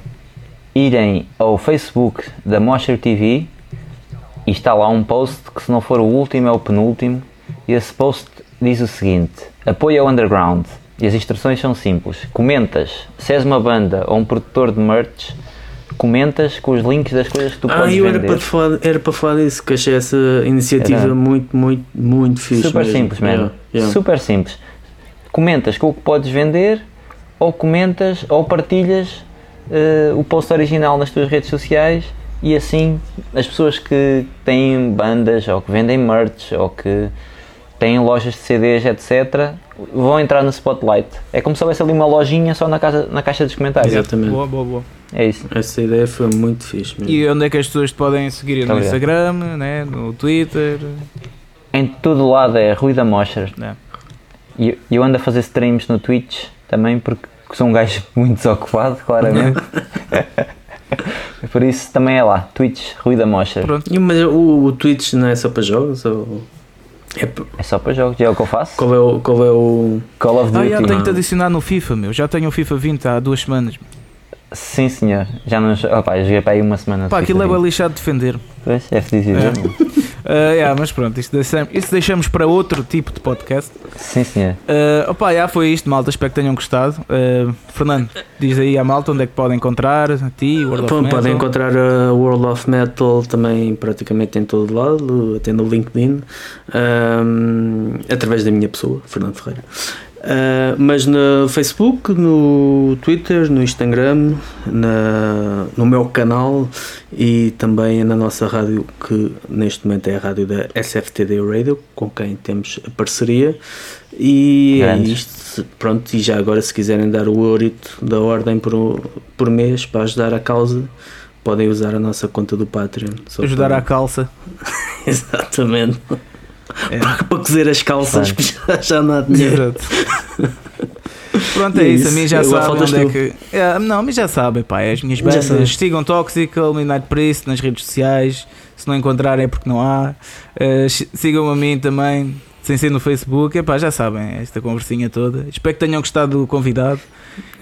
irem ao Facebook da Mosher TV e está lá um post que se não for o último é o penúltimo e esse post diz o seguinte apoia o underground e as instruções são simples comentas se és uma banda ou um produtor de merch comentas com os links das coisas que tu Ah, podes eu era vender para, te falar, era para falar disso, que achei essa iniciativa Era. muito, muito, muito fixe. super mesmo. simples mesmo Yeah, yeah. super simples comentas com o que podes vender ou comentas ou partilhas eh, o post original nas tuas redes sociais e assim as pessoas que têm bandas ou que vendem merch ou que têm lojas de CDs etc vão entrar no spotlight é como se houvesse ali uma lojinha só na, casa, na caixa dos comentários Exatamente. Boa, boa, boa. é isso Essa ideia foi muito fixe mesmo. E onde é que as pessoas te podem seguir? No Obrigado. Instagram, né? no Twitter. em todo lado é Rui da Mosher né? E eu ando a fazer streams no Twitch também porque sou um gajo muito desocupado, claramente. Por isso também é lá, Twitch, Rui da Mocha. Pronto. E, mas o, o Twitch não é só para jogos? Ou... É, p- É só para jogos, já é o que eu faço. qual, é o, qual é o. Call of Ah, Duty. já Não. tenho-te adicionar no FIFA, meu. Já tenho o FIFA 20 há duas semanas. Sim senhor, já não Opa, joguei para aí uma semana. Pá, aquilo é bem 20. lixado de defender. Pois, é dizer. Ah, yeah, mas pronto, isso deixamos, isso deixamos para outro tipo de podcast. Sim senhor. Uh, opa, já foi isto, malta. Espero que tenham gostado. Uh, Fernando, diz aí à malta onde é que podem encontrar a ti, World of Pô, Metal. podem encontrar a World of Metal também praticamente em todo lado, até no LinkedIn, através da minha pessoa, Fernando Ferreira. Ah, mas no Facebook, no Twitter, no Instagram, na, no meu canal e também na nossa rádio, que neste momento é a rádio da SFTD Radio, com quem temos a parceria. E Grandes. é isto, pronto. E já agora, se quiserem dar o ourito da ordem por, por mês para ajudar a causa, podem usar a nossa conta do Patreon. Ajudar para- à calça. Exatamente. É. Para cozer as calças, porque já, já não há dinheiro. Pronto, é é isso. A isso. mim já faltas onde é tu. que. É, não, a mim já sabem, pá. é As minhas bandas. Sigam Toxical, Midnight Priest nas redes sociais. Se não encontrarem é porque não há. Uh, sigam a mim também. sem ser no Facebook. Epá, já sabem, esta conversinha toda. Espero que tenham gostado do convidado.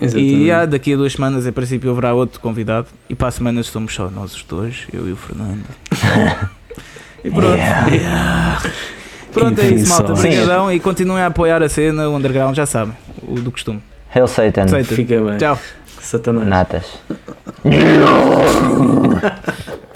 E ah, daqui a duas semanas, em princípio, haverá outro convidado. E para a semana somos só nós os dois, eu e o Fernando. e pronto. Yeah. Pronto, é isso, malta. Obrigadão e continuem a apoiar a cena, o underground, já sabem, o do costume. Hail Satan. Aceita. Fica bem. Tchau. Satanás. Natas.